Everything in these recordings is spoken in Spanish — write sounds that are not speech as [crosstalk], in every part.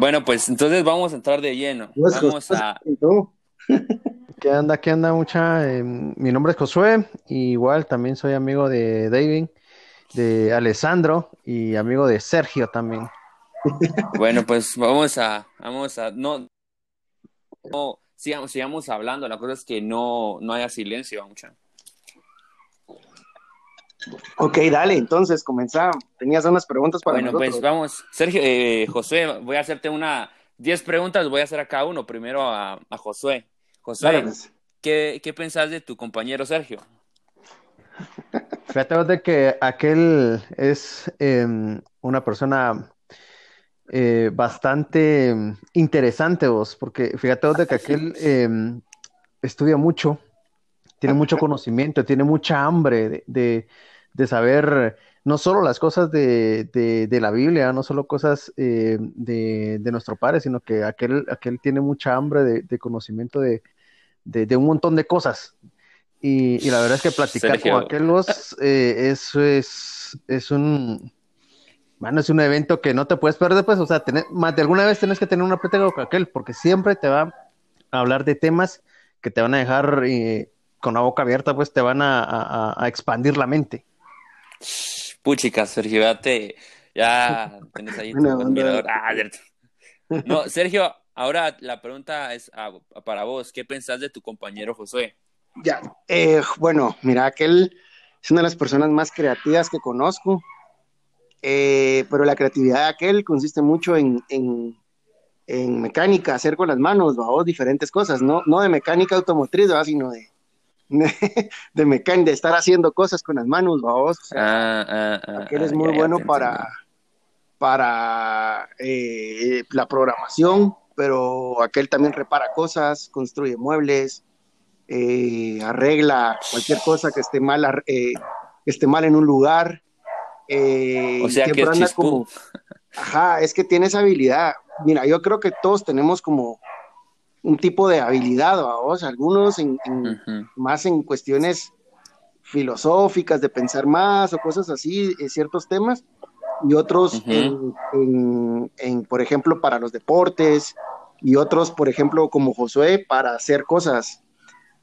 Bueno, pues entonces vamos a entrar de lleno. Pues, Vamos a. ¿Qué anda? ¿Qué anda mucha? Eh, mi nombre es Josué, y igual también soy amigo de David, de Alessandro y amigo de Sergio también. Bueno, pues vamos a. Vamos a. No. No. Sigamos, sigamos hablando. La cosa es que no, no haya silencio, mucha. Ok, dale, entonces comenzá. Tenías unas preguntas para Bueno, nosotros. pues vamos. Sergio, eh, Josué, voy a hacerte una. Diez preguntas, voy a hacer a cada uno. Primero a, a Josué. Josué, pues. ¿qué, ¿qué pensás de tu compañero Sergio? Fíjate vos de que aquel es em, una persona eh, bastante interesante vos, porque fíjate vos de que aquel [laughs] em, estudia mucho, tiene mucho [laughs] conocimiento, tiene mucha hambre de, de- de saber no solo las cosas de, de- la Biblia, no solo cosas eh, de, de nuestro Padre, sino que aquel, aquel tiene mucha hambre de, conocimiento de, un montón de cosas. Y, y la verdad es que platicar Sergio. con aquel vos, eh, eso es, es un, bueno, es un evento que no te puedes perder, pues, o sea, tener, más de alguna vez tienes que tener una plática con aquel, porque siempre te va a hablar de temas que te van a dejar eh, con la boca abierta, pues te van a, a- a expandir la mente. Puchica, Sergio, ya te. Ya [laughs] tenés ahí tu admirador. Ah. No, Sergio, ahora la pregunta es ah, para vos. ¿Qué pensás de tu compañero Josué? Ya, eh, bueno, mira, aquel es una de las personas más creativas que conozco, eh, pero la creatividad de aquel consiste mucho en, en, en mecánica, hacer con las manos, ¿va? diferentes cosas, no, no de mecánica automotriz, ¿va? sino de, [laughs] de, mecánica, de estar haciendo cosas con las manos, ¿va? o sea, Ah, ah, ah, aquel ah, es muy ya, bueno para, para eh, la programación, pero aquel también repara cosas, construye muebles, eh, arregla cualquier cosa que esté mal, eh, que esté mal en un lugar. eh, O sea que es como, ajá, es que tiene esa habilidad. Mira, yo creo que todos tenemos como un tipo de habilidad, vamos, algunos en, en- más en cuestiones filosóficas, de pensar más o cosas así, eh, ciertos temas, y otros en, en- en, por ejemplo, para los deportes, y otros, por ejemplo, como Josué, para hacer cosas.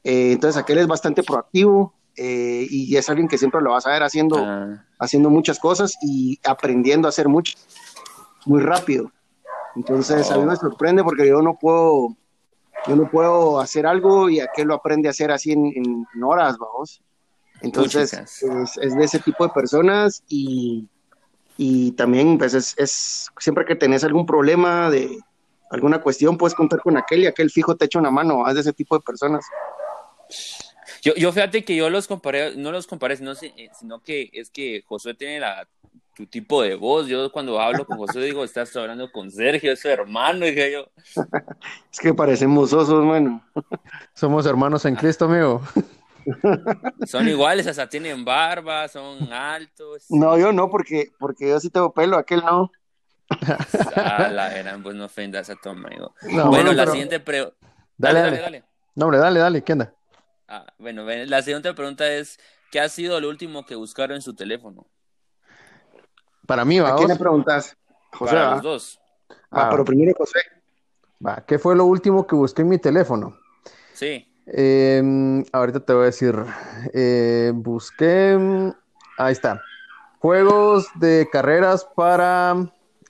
Eh, entonces, aquel es bastante proactivo eh, y es alguien que siempre lo vas a ver haciendo, Ah, haciendo muchas cosas y aprendiendo a hacer mucho, muy rápido. Entonces, a mí me sorprende porque yo no puedo, yo no puedo hacer algo y aquel lo aprende a hacer así en, en horas, vamos. Entonces, Puchicas. es, es de ese tipo de personas y, y también, pues, es, es siempre que tenés algún problema de alguna cuestión, puedes contar con aquel y aquel fijo te echa una mano, es de ese tipo de personas. Yo, yo fíjate que yo los comparé, no los comparé, sino, si- eh, sino que es que Josué tiene la, tu tipo de voz. Yo cuando hablo con Josué digo, estás hablando con Sergio, es su hermano, dije yo. [laughs] Es que parecemos osos, bueno. [laughs] Somos hermanos en Cristo, amigo. [laughs] Son iguales, hasta tienen barba, son altos. No, yo no, porque, porque yo sí tengo pelo, aquel no. Ah, la eran, pues no ofendas a tu amigo. No, bueno, la pero- siguiente pregunta. Dale, Dale, dale. dale, dale. No, hombre, dale, dale, ¿qué onda? Ah, bueno, la siguiente pregunta es, ¿qué ha sido lo último que buscaron en su teléfono? Para mí, ¿A va, quién le preguntas? José, Para ¿va? los dos. Va, Ah. pero primero José. Va, ¿qué fue lo último que busqué en mi teléfono? Sí. Eh, ahorita te voy a decir. Eh, busqué. Ahí está. Juegos de carreras para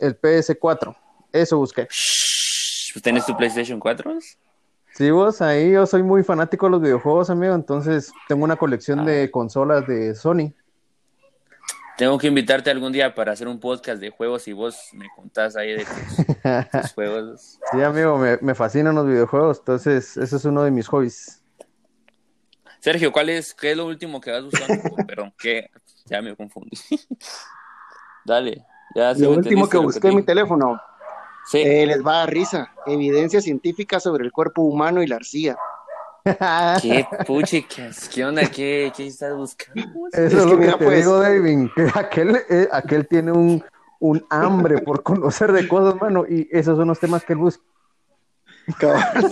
el PS4. Eso busqué. ¿Tienes tu PlayStation 4? Sí, vos, ahí yo soy muy fanático de los videojuegos, amigo. Entonces tengo una colección Ah. de consolas de Sony. Tengo que invitarte algún día para hacer un podcast de juegos y vos me contás ahí de tus, [laughs] tus juegos. Sí, amigo, me, me fascinan los videojuegos. Entonces, ese es uno de mis hobbies. Sergio, ¿cuál es, qué es lo último que vas buscando? Oh, [laughs] perdón, ¿qué? Ya me confundí. [laughs] Dale. Ya Lo último que busqué en mi teléfono Sí. eh, les va a dar risa. Evidencia científica sobre el cuerpo humano y la arcilla. [laughs] ¿Qué [laughs] puchicas? ¿Qué onda? ¿Qué, qué estás buscando? Eso es, Es que lo mira, que te pues- digo, David, que [laughs] aquel, eh, aquel tiene un, un hambre por conocer de cosas, mano, y esos son los temas que él busca.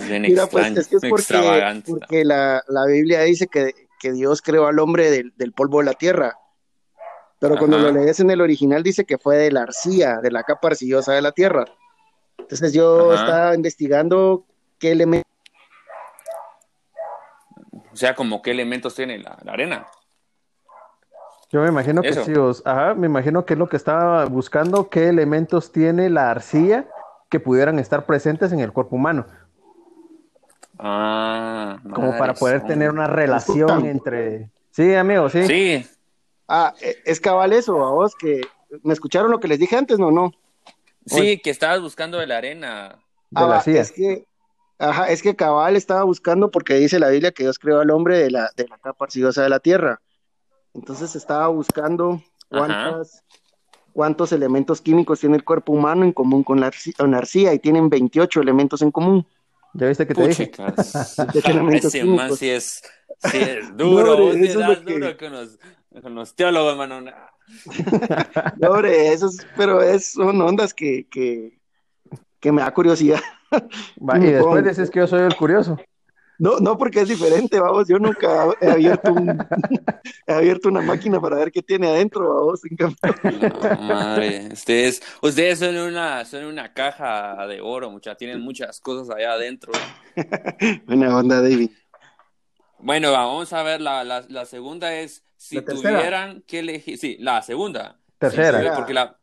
Mira, pues extraño, es que es porque, porque la, la Biblia dice que, que Dios creó al hombre del, del polvo de la tierra. Pero cuando Ajá. lo lees en el original dice que fue de la arcilla, de la capa arcillosa de la tierra. Entonces yo Ajá. estaba investigando qué elementos O sea, como qué elementos tiene la, la arena. Yo me imagino que sí, os- ajá, me imagino que es lo que estaba buscando, qué elementos tiene la arcilla que pudieran estar presentes en el cuerpo humano, Ah, como para poder tener una relación entre... Sí, amigo, sí. Sí, Ah, es cabal eso, a vos que me escucharon lo que les dije antes, no, no. Sí, que estabas buscando de la arena. de Ah, la arcilla. es que, ajá, es que cabal estaba buscando porque dice la Biblia que Dios creó al hombre de la, de la capa arcillosa de la tierra. Entonces estaba buscando cuántas, cuántos elementos químicos tiene el cuerpo humano en común con la, con la arcilla y tienen 28 elementos en común. ¿Ya viste que te dije? [laughs] Ese man sí es, sí es [laughs] duro, No, vos es das que- duro con los, con los teólogos, mano. No, [laughs] hombre, eso es- pero es, son ondas que, que, que me da curiosidad. [laughs] Va, y después dices que yo soy el curioso. No, no, porque es diferente, vamos. Yo nunca he abierto un, [laughs] he abierto una máquina para ver qué tiene adentro, vamos. En cambio, No, madre, ustedes, ustedes son una, son una caja de oro, mucha, tienen muchas cosas allá adentro. Buena onda, David. Bueno, va, vamos a ver, la, la, la segunda es, si tuvieran que elegir, sí, la segunda. Tercera. Si porque la,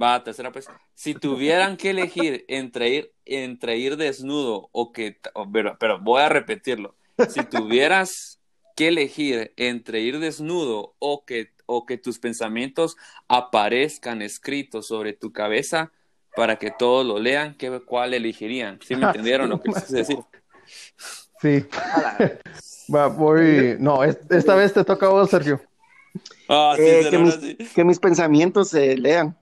va, tercera pues, si tuvieran que elegir entre ir, entre ir desnudo o que, o- pero, pero voy a repetirlo, si tuvieras que elegir entre ir desnudo o que, o que tus pensamientos aparezcan escritos sobre tu cabeza para que todos lo lean, ¿qué, ¿cuál elegirían? ¿Sí me [laughs] entendieron lo que quise decir? Sí. [laughs] Va, voy... No, es- esta vez te toca a vos, Sergio. Ah, sí, Eh, que, mis, así. que mis pensamientos se lean.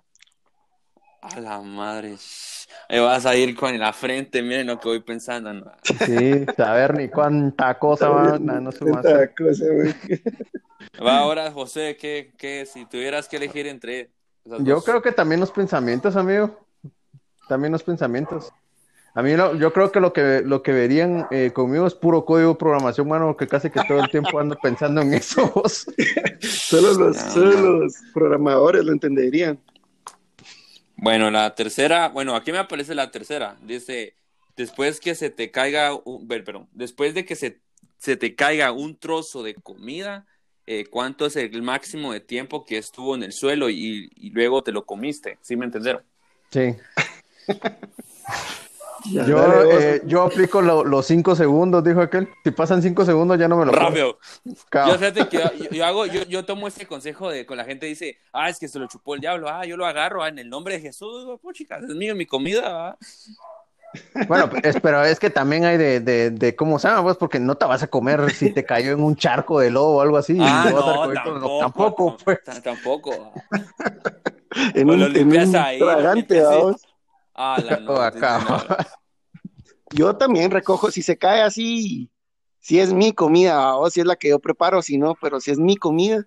A la madre. Ahí vas a ir con la frente, miren lo que voy pensando. ¿no? Sí, saber ni cuánta cosa va. [laughs] No, no sé más. Tanta cosa, güey. [laughs] Va ahora, José, ¿qué, qué, si tuvieras que elegir entre esas Yo dos? creo que también los pensamientos, amigo. También los pensamientos. A mí lo- yo creo que lo que lo que verían eh, conmigo es puro código de programación, mano, que casi que todo el tiempo ando pensando en eso. [laughs] vos. Solo los, No, solo no. los programadores lo entenderían. Bueno, la tercera, bueno, aquí me aparece la tercera. Dice, después que se te caiga, un, ver, perdón, después de que se, se te caiga un trozo de comida, eh, ¿cuánto es el máximo de tiempo que estuvo en el suelo y, y luego te lo comiste? ¿Sí me entendieron? Sí. [laughs] Yo, dale, eh, yo aplico lo- los cinco segundos, dijo aquel. Si pasan cinco segundos ya no me lo. Rápido. Yo fíjate que yo, yo hago, yo, yo tomo este consejo de con la gente dice, ah, es que se lo chupó el diablo, ah, yo lo agarro ah, en el nombre de Jesús, digo, "Pues, chicas, es mío mi comida, ¿va?". Bueno, es, pero es que también hay de, de, de cómo se llama, pues, porque no te vas a comer si te cayó en un charco de lobo o algo así. y Ah, vas a no, recoger con- tampoco, tampoco, pues. tampoco. en o un, en limpias un ahí, tragante. Ah, la [laughs] no, acá. Yo también recojo, si se cae así, si es mi comida, o si es la que yo preparo, si no, pero si es mi comida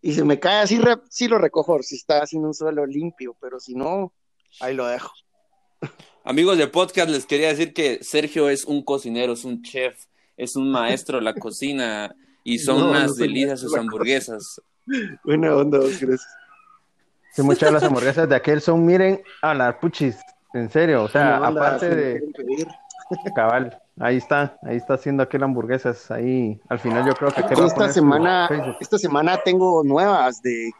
y se me cae así, re- sí lo recojo, si está en un suelo limpio, pero si no, ahí lo dejo. Amigos de podcast, les quería decir que Sergio es un cocinero, es un chef, es un maestro de la cocina y son No, unas no delicias sus hamburguesas. Buena onda, gracias. Sí, muchas de las hamburguesas de aquel son, miren, a la puchis, en serio, o sea, aparte de [laughs] cabal, ahí está, ahí está haciendo aquel hamburguesas, ahí, al final yo creo que a Esta semana, esta semana tengo nuevas de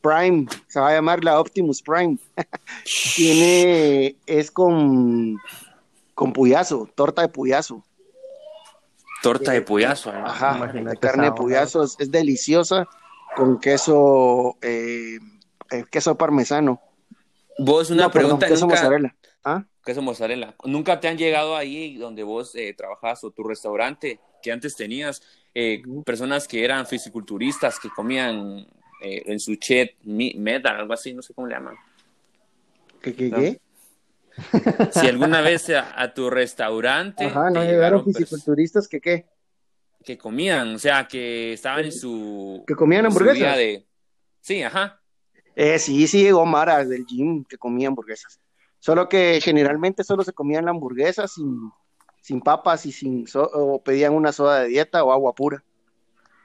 Prime, se va a llamar la Optimus Prime. [laughs] Tiene, es con, con puyazo, torta de puyazo. Torta de puyazo. ¿eh? Ajá, Imagínate carne de puyazo, es, es deliciosa con queso, eh, queso parmesano. Vos, una No, perdón, pregunta, queso nunca, mozzarella. ¿Ah? queso mozzarella. ¿Nunca te han llegado ahí donde vos eh, trabajabas o tu restaurante que antes tenías eh, personas que eran fisiculturistas que comían eh, en su chet mi- metal, algo así, no sé cómo le llaman? ¿Qué, qué, No. qué? [laughs] Si alguna vez a, a tu restaurante Ajá, no llegaron fisiculturistas que qué, que comían, o sea, que estaban en su, que comían hamburguesas. de... Sí, ajá. Eh, sí, sí llegó Mara del gym que comía hamburguesas. Solo que generalmente solo se comían la hamburguesa sin, sin papas y sin so- o pedían una soda de dieta o agua pura.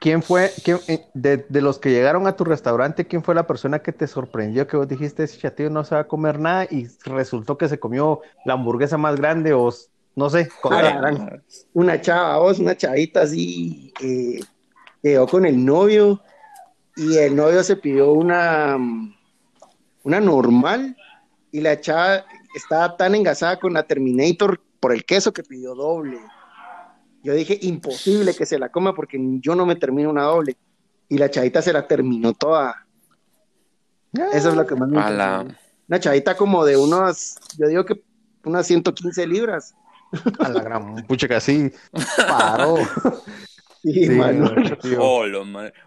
¿quién fue, quién, eh, de, de, los que llegaron a tu restaurante, quién fue la persona que te sorprendió que vos dijiste, ese chatillo no se va a comer nada y resultó que se comió la hamburguesa más grande o no sé? Ah, una chava, vos, una chavita así, eh, llegó con el novio y el novio se pidió una, una normal y la chava estaba tan engasada con la Terminator por el queso que pidió doble. Yo dije, imposible que se la coma porque yo no me termino una doble. Y la chavita se la terminó toda. Eso es lo que más me la... Una chavita como de unos, yo digo que unas 115 libras. A la gran pucha que así paró. [laughs] Sí, mano. Oh,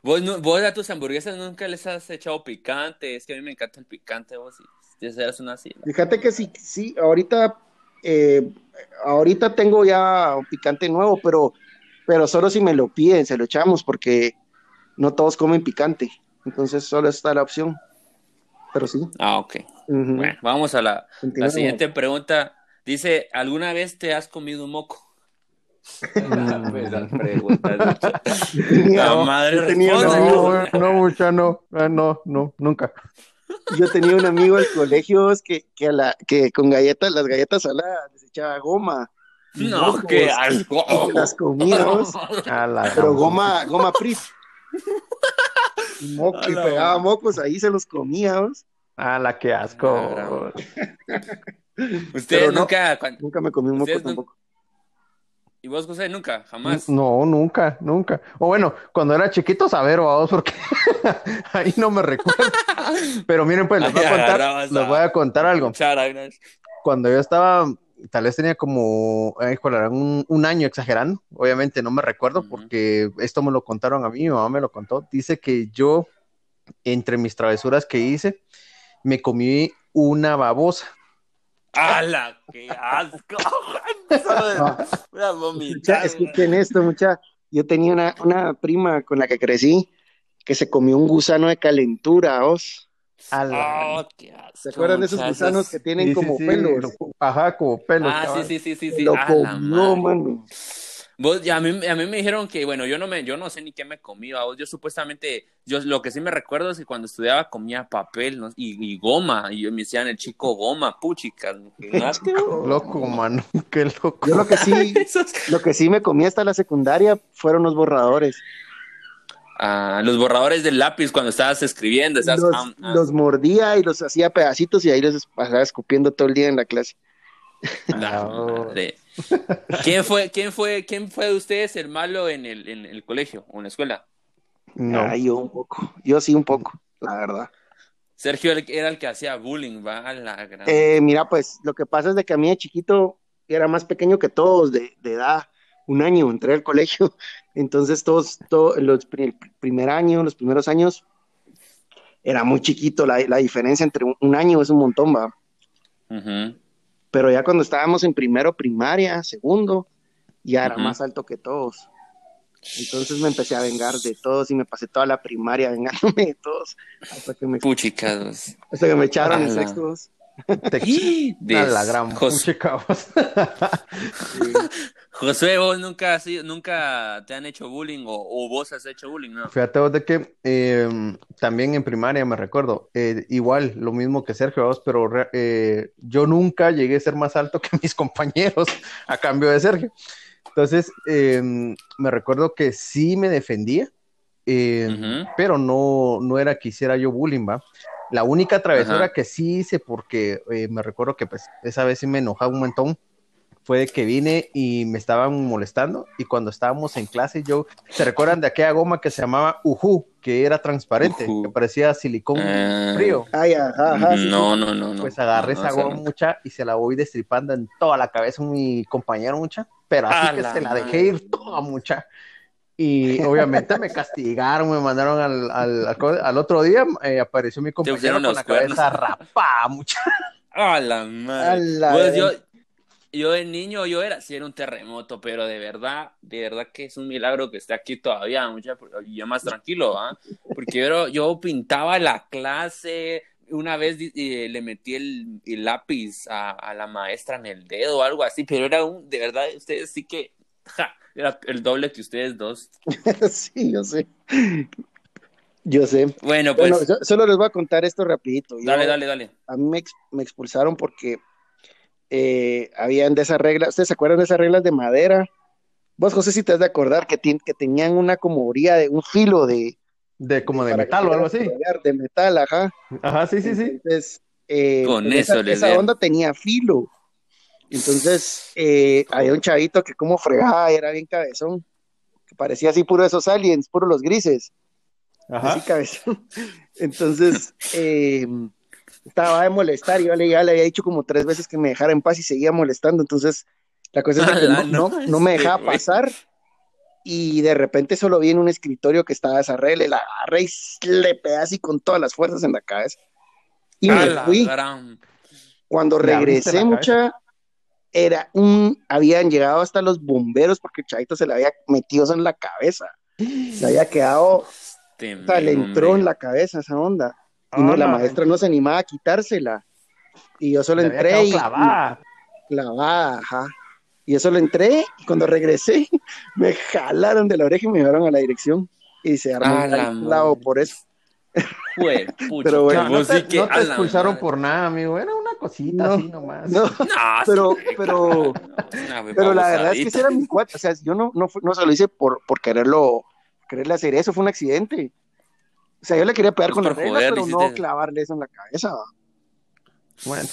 ¿Vos, vos a tus hamburguesas nunca les has echado picante. Es que a mí me encanta el picante, vos. Si eres una así. Fíjate que sí, sí, ahorita eh, ahorita tengo ya un picante nuevo, pero, pero solo si me lo piden, se lo echamos, porque no todos comen picante. Entonces solo está la opción. Pero sí. Ah, ok. Bueno, vamos a la, la, siguiente pregunta. Dice, ¿alguna vez te has comido un moco? [laughs] la madre no, no, mucha, no, ah, no, no, nunca. Yo tenía un amigo del colegio que, que, a la, que con galletas, las galletas saladas, les echaba goma. No, qué asco. las comíamos. pero goma, goma free. Y, y pegaba mocos, ahí se los comíamos. Ah, la que asco. [laughs] Usted nunca. nunca me comí un moco tampoco. ¿Y vos, José, nunca? ¿Jamás? No, nunca, nunca. O bueno, cuando era chiquito, saber, vos, porque [laughs] ahí no me recuerdo. Pero miren, pues, les voy a contar, les voy a contar algo. Cuando yo estaba, tal vez tenía como, un, un, año exagerando, obviamente no me recuerdo, porque esto me lo contaron a mí, mi mamá me lo contó. Dice que yo, entre mis travesuras que hice, me comí una babosa. ¡Hala! ¡Qué asco! [laughs] escuchen esto, mucha. Yo tenía una, una, prima con la que crecí que se comió un gusano de calentura, ¿os? Oh, ¿Se acuerdan de esos gusanos que tienen como pelos? Ajá, como pelos. Ah, sí, sí, sí, sí, sí. Lo comió, mano. Vos, a, mí, a mí me dijeron que, bueno, yo no me, yo no sé ni qué me comí, vos, yo supuestamente, yo lo que sí me recuerdo es que cuando estudiaba comía papel y, goma, y me decían el chico goma, puchicas, [laughs] loco, mano, [laughs] qué loco. Yo lo que sí, [laughs] lo que sí me comí hasta la secundaria fueron los borradores. Ah, los borradores del lápiz cuando estabas escribiendo. los, mordía y los hacía pedacitos y ahí los pasaba escupiendo todo el día en la clase. [laughs] ¿Quién fue, quién fue, quién fue de ustedes el malo en el, en el colegio o en la escuela? No, ah, yo un poco, yo sí un poco, la verdad. Sergio era el que hacía bullying, va la eh, mira, pues lo que pasa es de que a mí de chiquito era más pequeño que todos de, edad, un año entré al colegio, [laughs] entonces todos, todos los el primer año, los primeros años, era muy chiquito, la, la diferencia entre un, año es un montón, va. Pero ya cuando estábamos en primero primaria, segundo, ya era más alto que todos. Entonces me empecé a vengar de todos y me pasé toda la primaria vengándome de todos. Hasta que me, Puchicados. Hasta que me echaron en sextos. De la gran. José, vos nunca, nunca te han hecho bullying o, vos has hecho bullying, ¿no? Fíjate vos de que em, también en primaria me recuerdo, eh, igual, lo mismo que Sergio, vos, pero eh, yo nunca llegué a ser más alto que [laughs] mis compañeros a cambio de Sergio. Entonces, em, me recuerdo que sí me defendía, em, pero no, no era que hiciera yo bullying, ¿va? La única travesura que sí hice, porque eh, me recuerdo que pues esa vez sí me enojaba un montón, fue de que vine y me estaban molestando y cuando estábamos en clase yo, ¿se recuerdan de aquella goma que se llamaba Uhu, que era transparente, que parecía silicón ah. frío? Ay, ajá, no, no, no, Pues agarré esa goma mucha y se la voy destripando en toda la cabeza a mi compañero mucha, pero así que se la dejé ir toda mucha. Y obviamente me castigaron, me mandaron al, al, al, otro día, eh, apareció mi compañero con la cabeza rapada mucha. [laughs] A la madre. pues yo, yo de niño, yo era, sí era un terremoto, pero de verdad, de verdad que es un milagro que esté aquí todavía, mucha, y yo más tranquilo, ¿ah? Porque yo, yo pintaba la clase, una vez le metí el, lápiz a, la maestra en el dedo o algo así, pero era un, de verdad, ustedes sí que ja, era el doble que ustedes dos. [laughs] sí, yo sé. Yo sé. Bueno, pues. Bueno, yo solo les voy a contar esto rapidito. Yo- dale, dale, dale. A mí me, ex- me expulsaron porque eh, habían de esas reglas. ¿Ustedes se acuerdan de esas reglas de madera? Vos, José, si te has de acordar que, que tenían una como orilla de un filo de. De como de metal o algo así. De metal, ajá. Ajá, sí, sí, sí. Entonces, eh, Con pues eso esa, les esa onda tenía filo. Entonces, eh, había un chavito que como fregaba, era bien cabezón, que parecía así puro de esos aliens, puro los grises, así Ajá. cabezón. [laughs] Entonces, eh, estaba de molestar, y yo le, ya le había dicho como tres veces que me dejara en paz y seguía molestando. Entonces, la cosa es que Ala, no, no, no, me dejaba pasar. Y de repente solo vi en un escritorio que estaba esa regla, la agarré y le pegué así con todas las fuerzas en la cabeza. Y me fui. gran- Cuando regresé, mucha, era un, habían llegado hasta los bomberos porque el chavito se le había metido eso en la cabeza. Se había quedado, Este o sea, le entró hombre. en la cabeza esa onda. Y no, la maestra no se animaba a quitársela. Y yo solo Le entré y clavada. clavada, ajá. Y yo solo entré y cuando regresé [laughs] me jalaron de la oreja y me llevaron a la dirección. Y se armó A un la gran clavo madre. por eso. [laughs] Pucha, Pero bueno, No, te, que no te expulsaron madre. por nada, amigo. Era una cosita No, así nomás. No, [laughs] No, pero, pero, pero la verdad es que ese era mi cuate. O sea, yo no, no, fue- no se lo hice por, por quererlo, quererle hacer eso, fue un accidente. O sea, yo le quería pegar Pues con las reglas, pero no hiciste- clavarle eso en la cabeza. Bueno,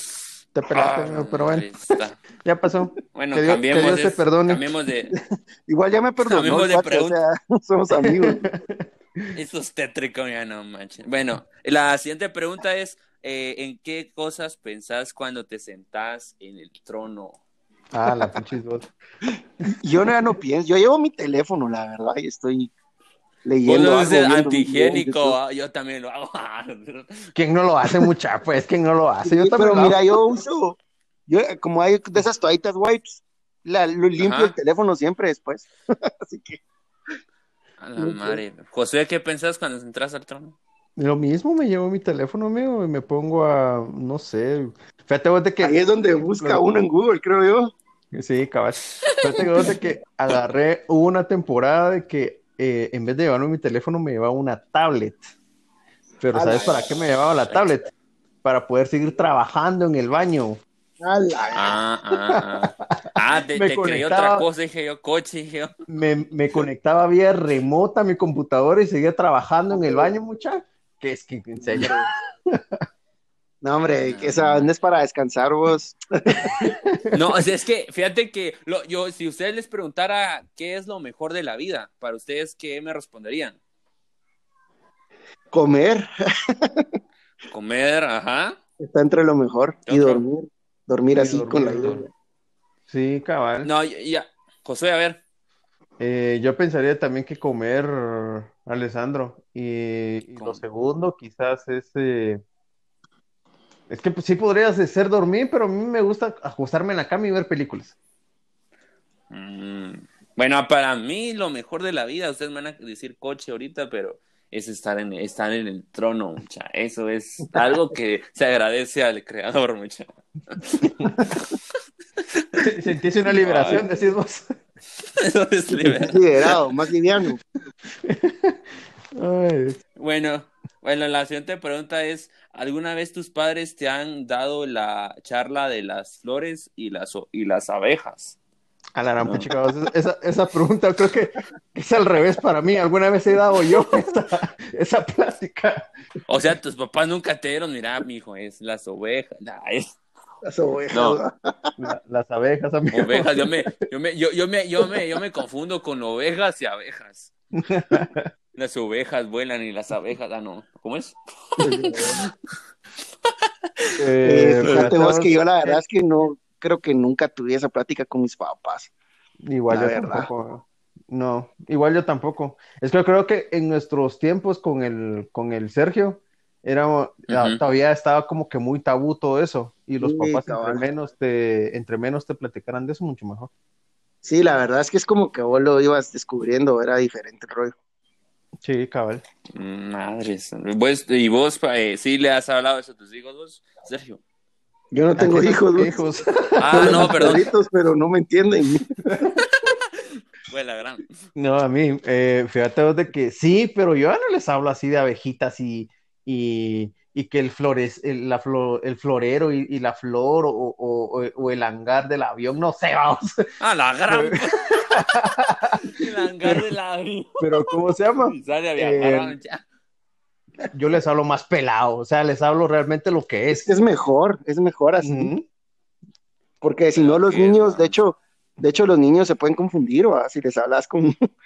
te pelaste, Ah, amigo, pero bueno, [laughs] ya pasó. Bueno, Que Dios- cambiemos, que Dios te es- perdone. cambiemos de Igual ya me perdonó, Cambiemos de cuate, o sea, somos amigos. Eso es tétrico, ya no manches. Bueno, la siguiente pregunta es: eh, ¿en qué cosas pensás cuando te sentás en el trono? Ah, la pinche voz. Yo no, ya no pienso, yo llevo mi teléfono, la verdad, y estoy Vos leyendo lo algo, dices viendo un antihigiénico, video, ¿va? yo también lo hago. [laughs] ¿Quién no lo hace, mucha? Pues, ¿quién no lo hace? Yo Sí, también pero lo hago. mira, yo uso, yo como hay de esas toallitas wipes, la, lo limpio Ajá. el teléfono siempre después. [laughs] Así que A la madre. José, ¿qué pensás cuando entras al trono? Lo mismo, me llevo mi teléfono, amigo, y me pongo a, no sé, fíjate vos de que, ahí es donde busca uno en Google, creo yo. sí, cabal, fíjate vos de que agarré, hubo una temporada de que eh, en vez de llevarme mi teléfono me llevaba una tablet, pero ¿sabes para qué me llevaba la tablet? Para poder seguir trabajando en el baño. Ah, ah, ah. Ah, te, [laughs] creí otra cosa, dije yo, coche, dije yo. Me, me conectaba vía remota a mi computadora y seguía trabajando en el baño, mucha. Que es que, en serio, [laughs] No, hombre, que esa onda es para descansar vos. [laughs] No, o sea, es que fíjate que lo- yo, si ustedes les preguntara qué es lo mejor de la vida, para ustedes, ¿qué me responderían? Comer Comer, ajá. está entre lo mejor. ¿Qué Y dormir. Dormir así dormir, con la dormir. Sí, cabal. No, ya, ya. Josué, a ver. Eh, yo pensaría también que comer, Alessandro. Y, y lo segundo, quizás es. eh, es que pues, sí podrías ser dormir, pero a mí me gusta ajustarme en la cama y ver películas. Mm, Bueno, para mí lo mejor de la vida, ustedes me van a decir coche ahorita, pero es estar en, estar en el trono, mucha. Eso es algo que se agradece al creador, mucha. [laughs] Sentiste una liberación, decís vos. [laughs] Eso es. Más liberado, más liviano. Ay, Bueno, bueno, la siguiente pregunta es, ¿alguna vez tus padres te han dado la charla de las flores y las, o- y las abejas? A la gran No. puchica, vos, esa, esa pregunta creo que es al revés para mí. Alguna vez he dado yo [laughs] esa, esa plática. O sea, tus papás nunca te dieron, mira, mi hijo, es las ovejas, nah, es Las ovejas. No. las abejas, amigo. ovejas, yo me, yo me, yo, yo me, yo me, yo me confundo con ovejas y abejas. [laughs] Las ovejas vuelan y las abejas, ah, no, ¿cómo es? [laughs] Eh, Eh, fíjate vos que yo la verdad es que no, creo que nunca tuve esa plática con mis papás. Igual La yo verdad. tampoco. No, igual yo tampoco. Es que yo creo que en nuestros tiempos con el, con el Sergio, era, ah, todavía estaba como que muy tabú todo eso. Y los Sí, papás entre menos te, entre menos te platicaran de eso, mucho mejor. Sí, la verdad es que es como que vos lo ibas descubriendo, era diferente el rollo. Sí, cabal. Madres. Pues, ¿Y vos, eh, sí le has hablado eso a tus hijos, vos, Sergio? Yo no tengo hijos, hijos. [laughs] Ah, no, [laughs] perdón. Perritos, pero no me entienden. [laughs] Fue la gran. No, a mí, eh, fíjate vos de que sí, pero yo ya no les hablo así de abejitas y, y, y que el, flores, el, la flo- el florero y, y la flor o, o- o- o el hangar del avión, no sé, vamos. Ah, la gran. El hangar del avión. Pero ¿cómo se llama? Sale a Eh, viajar. ya. Yo les hablo más pelado, o sea, les hablo realmente lo que Es es. mejor, es mejor así. Porque si no, los niños, de hecho, de hecho, los niños se pueden confundir, ¿va? Si les hablas con. [laughs]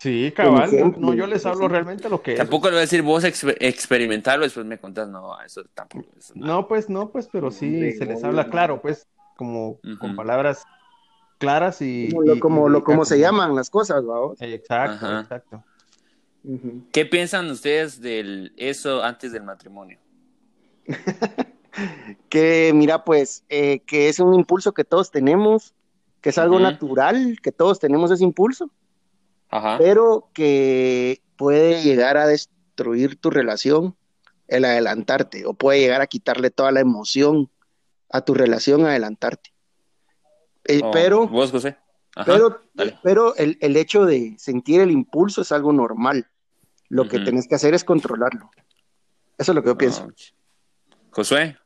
Sí, cabal, no, yo les hablo sí. realmente lo que es. Tampoco le voy a decir vos exper- experimentarlo, después me contás, no, eso tampoco. eso no. No, pues no, pues, pero sí se les habla claro, pues, como con palabras claras y... Como lo, como, y- lo, como se como- llaman las cosas, ¿va? Exacto, Ajá. exacto. ¿Qué piensan ustedes de eso antes del matrimonio? [laughs] Que mira, pues, eh, que es un impulso que todos tenemos, que es algo natural, que todos tenemos ese impulso, Ajá. pero que puede llegar a destruir tu relación el adelantarte, o puede llegar a quitarle toda la emoción a tu relación adelantarte. Eh, Oh, pero ¿Vos, José? Ajá. pero, dale. pero el, el hecho de sentir el impulso es algo normal. Lo que tenés que hacer es controlarlo. Eso es lo que yo pienso. Josué.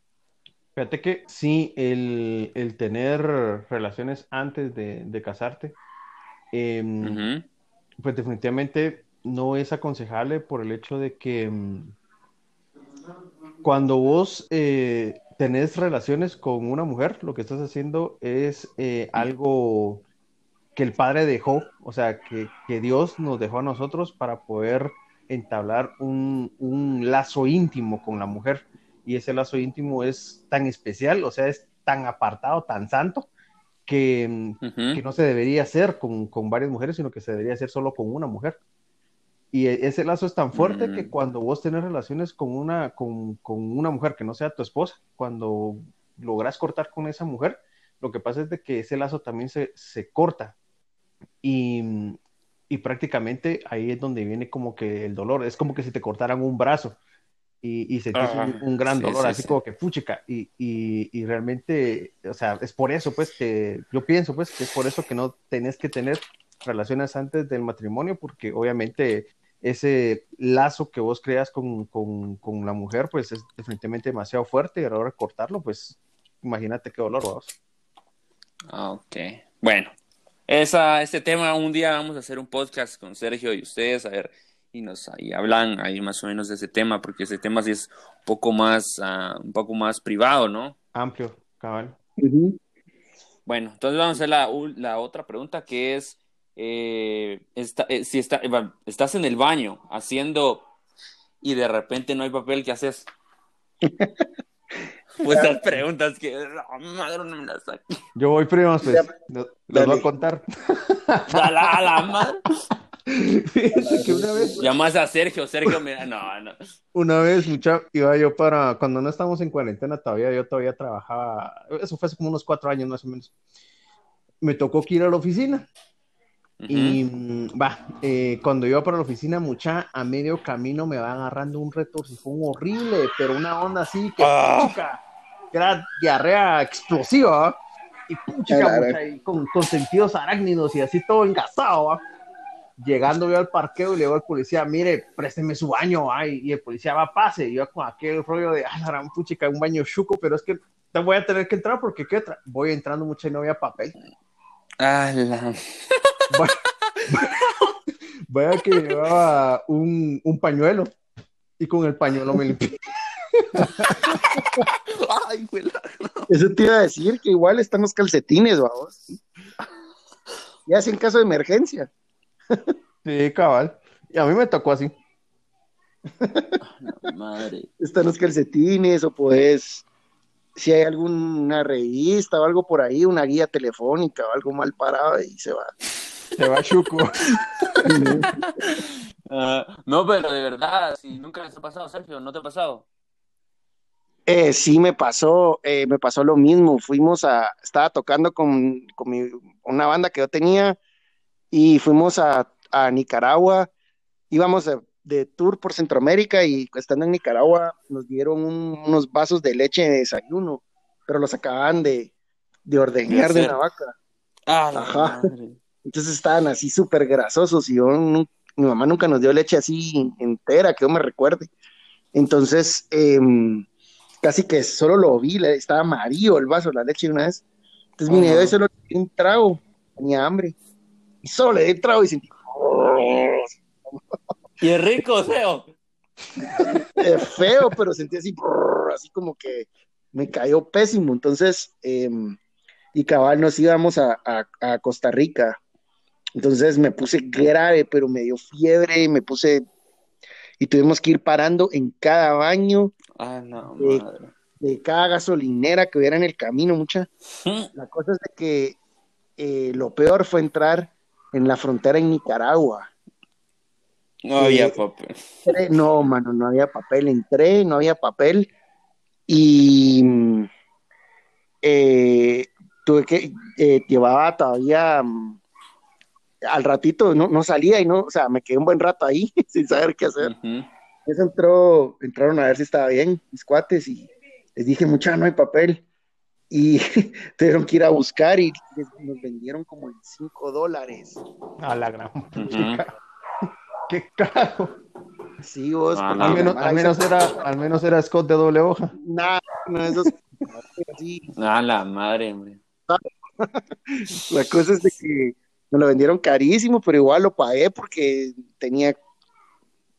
Fíjate que sí, el, el tener relaciones antes de, de casarte, em, Ujú. pues definitivamente no es aconsejable por el hecho de que em, cuando vos eh, tenés relaciones con una mujer, lo que estás haciendo es eh, algo que el Padre dejó, o sea, que, que Dios nos dejó a nosotros para poder entablar un, un lazo íntimo con la mujer. Y ese lazo íntimo es tan especial, o sea, es tan apartado, tan santo, que, mm, que no se debería hacer con, con varias mujeres, sino que se debería hacer solo con una mujer. Y e- ese lazo es tan fuerte Mm. que cuando vos tenés relaciones con una, con, con una mujer que no sea tu esposa, cuando logras cortar con esa mujer, lo que pasa es de que ese lazo también se, se corta. Y, y prácticamente ahí es donde viene como que el dolor. Es como que si te cortaran un brazo y, y sentís un, un gran Sí, dolor, sí, así sí. como que puchica. Y, y, y realmente, o sea, es por eso, pues, que yo pienso, pues, que es por eso que no tenés que tener relaciones antes del matrimonio, porque obviamente ese lazo que vos creas con, con, con la mujer, pues es definitivamente demasiado fuerte y a la hora de cortarlo, pues imagínate qué dolor, vos. Ah, Ok. Bueno, esa, este tema un día vamos a hacer un podcast con Sergio y ustedes, a ver, y nos ahí hablan ahí más o menos de ese tema, porque ese tema sí es un poco más, ah, un poco más privado, ¿no? Amplio, cabal. Bueno, entonces vamos a hacer la, la otra pregunta que es, eh, está- eh, si está, eh, estás en el baño haciendo y de repente no hay papel, ¿qué haces? [laughs] Pues esas preguntas que, madre no me las saque. Yo voy primero, pues, Ya, les, les voy a contar. A la, a la madre. Fíjense que una vez, Llamas a Sergio, Sergio, mira, no, no. una vez, mucha, iba yo para, cuando no estábamos en cuarentena todavía, yo todavía trabajaba, eso fue hace como unos cuatro años más o menos. Me tocó que ir a la oficina. Y mm, va, eh, cuando iba para la oficina, mucha, a medio camino me va agarrando un retorcijón horrible, pero una onda así que, Ah. Que era diarrea explosiva, ¿va? y mucha, y con, con sentidos arácnidos y así todo engasado, ¿va? Llegando yo al parqueo y le digo al policía, mire, présteme su baño, ¿va? y, y el policía va, pase, y yo con aquel rollo de, ah, la gran puchica, un baño chuco, pero es que te voy a tener que entrar porque ¿qué? Voy entrando mucha y no había papel. [laughs] A la- Vaya, vaya que llevaba un, un pañuelo y con el pañuelo me limpié. Ay, güey, Eso te iba a decir que igual están los calcetines, vamos. Ya en caso de emergencia. Sí, cabal. Y a mí me tocó así. la madre. Están los calcetines o puedes, si hay alguna revista o algo por ahí, una guía telefónica o algo mal parado y se va. Se va chuco. [laughs] Ah, no, pero de verdad, si nunca les ha pasado, Sergio, ¿no te ha pasado? Eh, sí, me pasó, eh, me pasó lo mismo. Fuimos a, estaba tocando con, con mi- una banda que yo tenía y fuimos a, a Nicaragua. Íbamos de, de tour por Centroamérica y estando en Nicaragua nos dieron un- unos vasos de leche de desayuno, pero los acababan de, de ordeñar de una vaca. Ah, la Ajá. madre. Entonces estaban así súper grasosos y yo, mi mamá nunca nos dio leche así entera, que yo me recuerde. Entonces, em, casi que solo lo vi, estaba amarillo el vaso, la leche una vez. Entonces yo y solo le di un trago, tenía hambre. Y solo le di el trago y sentí. Y es rico, feo. [laughs] Es feo, pero sentí así, así como que me cayó pésimo. Entonces, em, y cabal nos íbamos a, a, Costa Rica. Entonces me puse grave, pero me dio fiebre, y me puse y tuvimos que ir parando en cada baño ah, no, de, cada gasolinera que hubiera en el camino, mucha. La cosa es de que eh, lo peor fue entrar en la frontera en Nicaragua. No había eh, papel. No, mano, no había papel. Entré, no había papel. Y eh, tuve que, llevaba todavía mm, al ratito no, no, salía y no, o sea, me quedé un buen rato ahí [laughs] sin saber qué hacer. Eso entró, entraron a ver si estaba bien mis cuates y les dije, mucha, no hay papel. Y [laughs] tuvieron que ir a buscar y nos vendieron como en 5 dólares. A la gran [laughs] Qué caro. Sí, vos. al, menos, al, menos era, al menos era Scott de doble hoja. Nada, no, esos. [laughs] A la madre, hombre. La cosa es de que me lo vendieron carísimo, pero igual lo pagué porque tenía,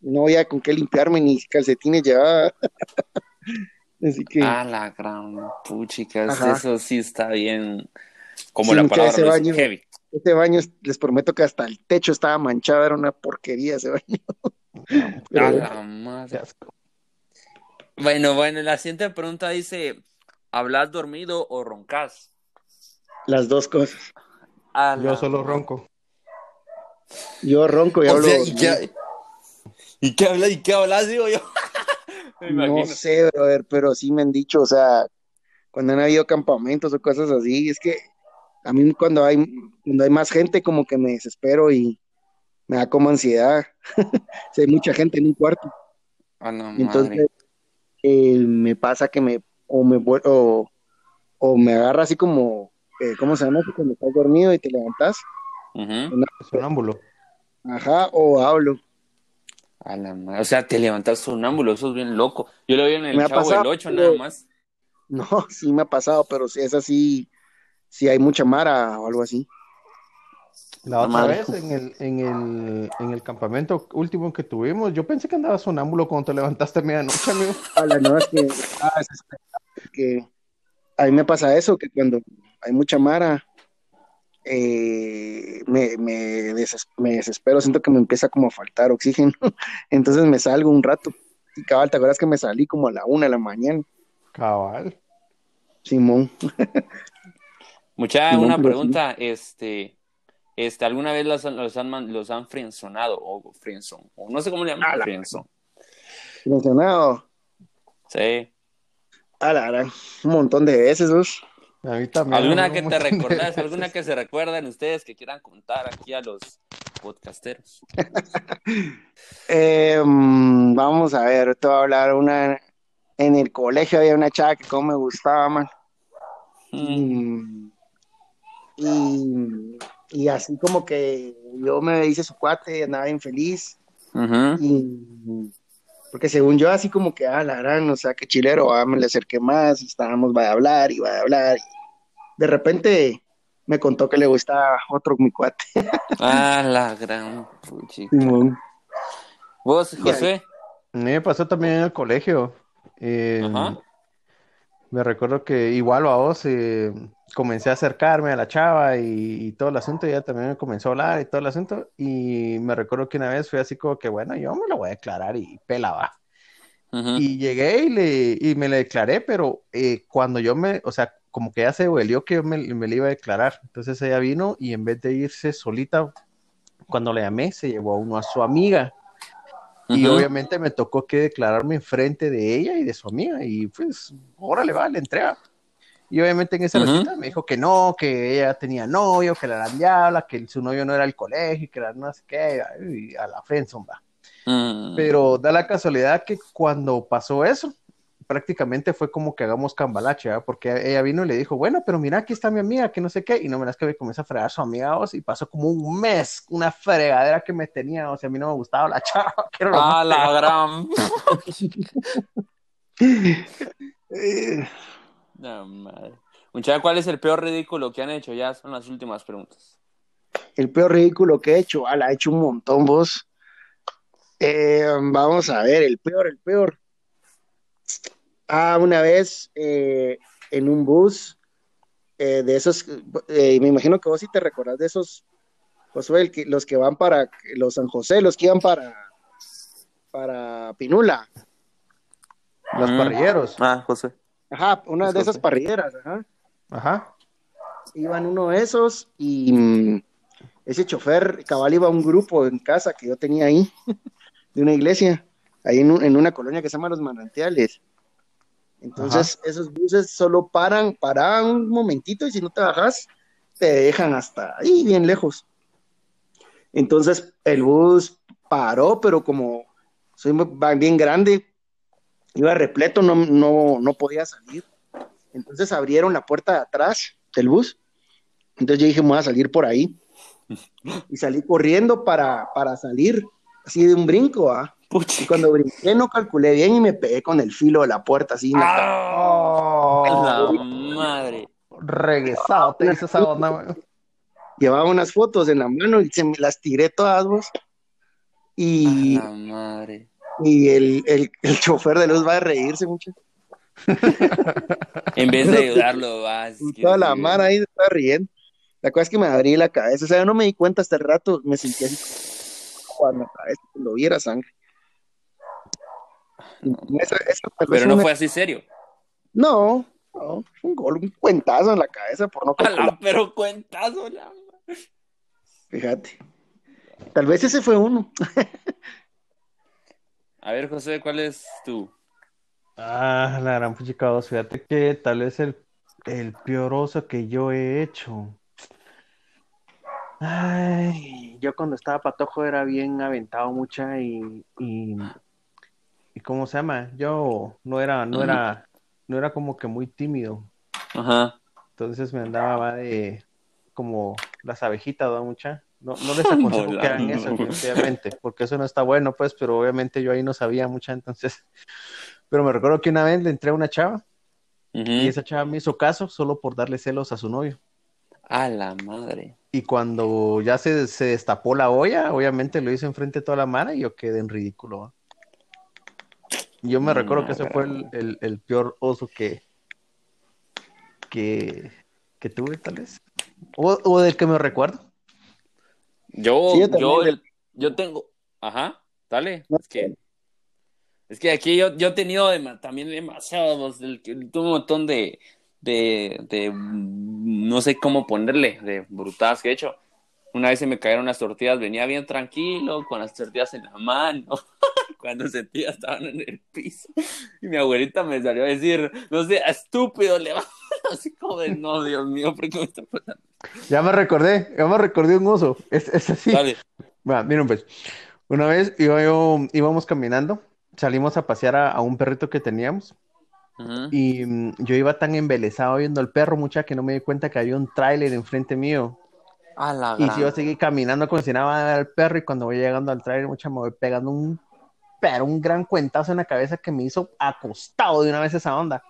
no había con qué limpiarme ni calcetines llevaba. [laughs] Así que. Ah, la gran puchicas, eso sí está bien. Como la palabra ese baño, heavy. Ese baño, les prometo que hasta el techo estaba manchado, era una porquería ese baño. [laughs] la madre. Bueno, bueno, la siguiente pregunta dice: ¿Hablas dormido o roncas? Las dos cosas. Yo solo ronco. Yo ronco y hablo. ¿y, qué, [laughs] ¿Y qué hablas? ¿Y qué hablas? Digo yo. [laughs] no sé, brother, pero sí me han dicho, o sea, cuando han habido campamentos o cosas así, es que a mí cuando hay, cuando hay más gente como que me desespero y me da como ansiedad. [laughs] si hay mucha gente en un cuarto. Ah, no, Entonces, eh, me pasa que me, o me, o, o me agarra así como eh, ¿cómo se llama? Cuando estás dormido y te levantas. Sonámbulo. Ajá, o hablo. A la O sea, te levantas sonámbulo, eso es bien loco. Yo lo vi en el me Chavo del 8 nada más. No, [laughs] sí me ha pasado, pero si es así, si hay mucha mara o algo así. La otra vez en el, en, el, en el campamento último que tuvimos, yo pensé que andaba sonámbulo cuando te levantaste a medianoche, amigo. [laughs] A la no, es que, ah, es que a mí me pasa eso, que cuando hay mucha mara, eh, me, me, desespero, siento que me empieza como a faltar oxígeno, [laughs] entonces me salgo un rato. Y cabal, ¿te acuerdas que me salí como a la una de la mañana? Cabal. Simón. [laughs] Mucha, una pregunta, este, este, ¿alguna vez los, los han, los han frenzonado o frenzon? O no sé cómo le llaman, frenzon. Frenzonado. Sí. A la, un montón de veces, ¿vos? A mí también. ¿Alguna que te recordás? ¿Alguna que se recuerden ustedes que quieran contar aquí a los podcasteros? [laughs] Em, vamos a ver, te voy a hablar una. En el colegio había una chava que como me gustaba, man. Mm. Y, y, así como que yo me hice su cuate, andaba infeliz. Y porque según yo, así como que, ah, la gran, o sea, que chilero, ah, me le acerqué más, y estábamos, va a hablar, y va a hablar. Y de repente me contó que le gustaba otro mi cuate. [laughs] ah, la gran puchica. ¿Vos, José? Me pasó también en el colegio. Eh, Ajá. Me recuerdo que igual a vos eh, comencé a acercarme a la chava y, todo el asunto, y ella también me comenzó a hablar y todo el asunto, y me recuerdo que una vez fui así como que, bueno, yo me lo voy a declarar y pelaba. Y llegué y, le, y me le declaré, pero eh, cuando yo me, o sea, como que ya se huelió que yo me, me le iba a declarar, entonces ella vino y en vez de irse solita, cuando le llamé, se llevó a uno a su amiga. Y obviamente me tocó que declararme enfrente de ella y de su amiga. Y pues, órale, va, le entrega. Y obviamente en esa uh me dijo que no, que ella tenía novio, que la eran diabla, que su novio no era el colegio, que era no sé qué, y a la friendzone va. Mm. Pero da la casualidad que cuando pasó eso, prácticamente fue como que hagamos cambalache. Porque ella vino y le dijo, bueno, pero mira, aquí está mi amiga, que no sé qué, y no me las que me comienza a fregar su amiga, y pasó como un mes, una fregadera que me tenía, o sea, a mí no me gustaba la [laughs] chava. Que era Ah, la gran. [laughs] No, madre. Muchacha, ¿cuál es el peor ridículo que han hecho? Ya son las últimas preguntas. el peor ridículo que he hecho, ah, la he hecho un montón vos. Eh, vamos a ver, el peor, el peor. Ah, una vez eh, en un bus eh, de esos, eh, me imagino que vos sí te recordás de esos, Josué, que- los que van para los San José, los que iban para, para Pinula. Los Mm. parrilleros. Ah, José. Ajá, una de esas parrilleras, ajá. Ajá. Iban uno de esos y mm, ese chofer, cabal, iba a un grupo en casa que yo tenía ahí, [laughs] de una iglesia, ahí en, un- en una colonia que se llama Los Manantiales. Entonces, esos buses solo paran, paran un momentito y si no te bajas, te dejan hasta ahí, bien lejos. Entonces, el bus paró, pero como soy muy- bien grande, iba repleto, no, no, no podía salir. Entonces abrieron la puerta de atrás del bus. Entonces yo dije, me voy a salir por ahí. [laughs] Y salí corriendo para, para salir, así de un brinco, ¿ah? Puchi. Y cuando brinqué no calculé bien y me pegué con el filo de la puerta, así. en la. Ah, Oh, la madre. regresado te hizo esa onda. Llevaba unas fotos en la mano y se me las tiré todas, vos. Y, A la madre. y el, el, el chofer de luz va a reírse mucho. En vez de [laughs] ayudarlo, vas. Toda la mara ahí se está riendo. La cosa es que me abrí la cabeza. O sea, yo no me di cuenta hasta el rato. Me sentí así en la cabeza, cuando viera sangre. Pero no una- fue así serio. No, no, fue un gol, un cuentazo en la cabeza por no calcular. pero cuentazo, la Fíjate. Tal vez ese fue uno. [laughs] A ver, José, ¿cuál es tu? Ah, la gran puchica, vos, fíjate que tal vez el, el peor oso que yo he hecho. Ay, yo cuando estaba patojo era bien aventado mucha y, y, y ¿cómo se llama? Yo no era, no era, no era como que muy tímido. Ajá. Entonces me andaba va de como las abejitas, ¿no? Mucha. No, no les [laughs] aconsejo que hagan eso, [laughs] definitivamente, porque eso no está bueno, pues, pero obviamente yo ahí no sabía mucha, entonces. [laughs] Pero me recuerdo que una vez le entré a una chava y esa chava me hizo caso solo por darle celos a su novio. A la madre. Y cuando ya se, se destapó la olla, obviamente lo hice enfrente de toda la mara y yo quedé en ridículo. Yo me recuerdo que ese fue el, el- el peor oso que, que, que tuve, tal vez. O, o del que me recuerdo. Yo, Sí, yo yo, tengo. Ajá, dale. No Es que, es que aquí yo, yo he tenido dema- también demasiados. tuve un montón de, de, de, mm, no sé cómo ponerle, de brutadas que he hecho. Una vez se me cayeron las tortillas, venía bien tranquilo, con las tortillas en la mano. [laughs] Cuando sentía estaban en el piso. Y mi abuelita me salió a decir, no sé, estúpido, le [laughs] Así como de, no, Dios mío, ¿por qué me está pasando? Ya me recordé, ya me recordé un oso. Es, es así. Dale. Va, miren pues, una vez iba yo, íbamos caminando, salimos a pasear a, a un perrito que teníamos y mm, yo iba tan embelesado viendo al perro, mucha, que no me di cuenta que había un tráiler enfrente mío. A la Y gran- si yo seguí caminando nada al perro y cuando voy llegando al tráiler, mucha, me voy pegando un, pero un gran cuentazo en la cabeza que me hizo acostado de una vez esa onda.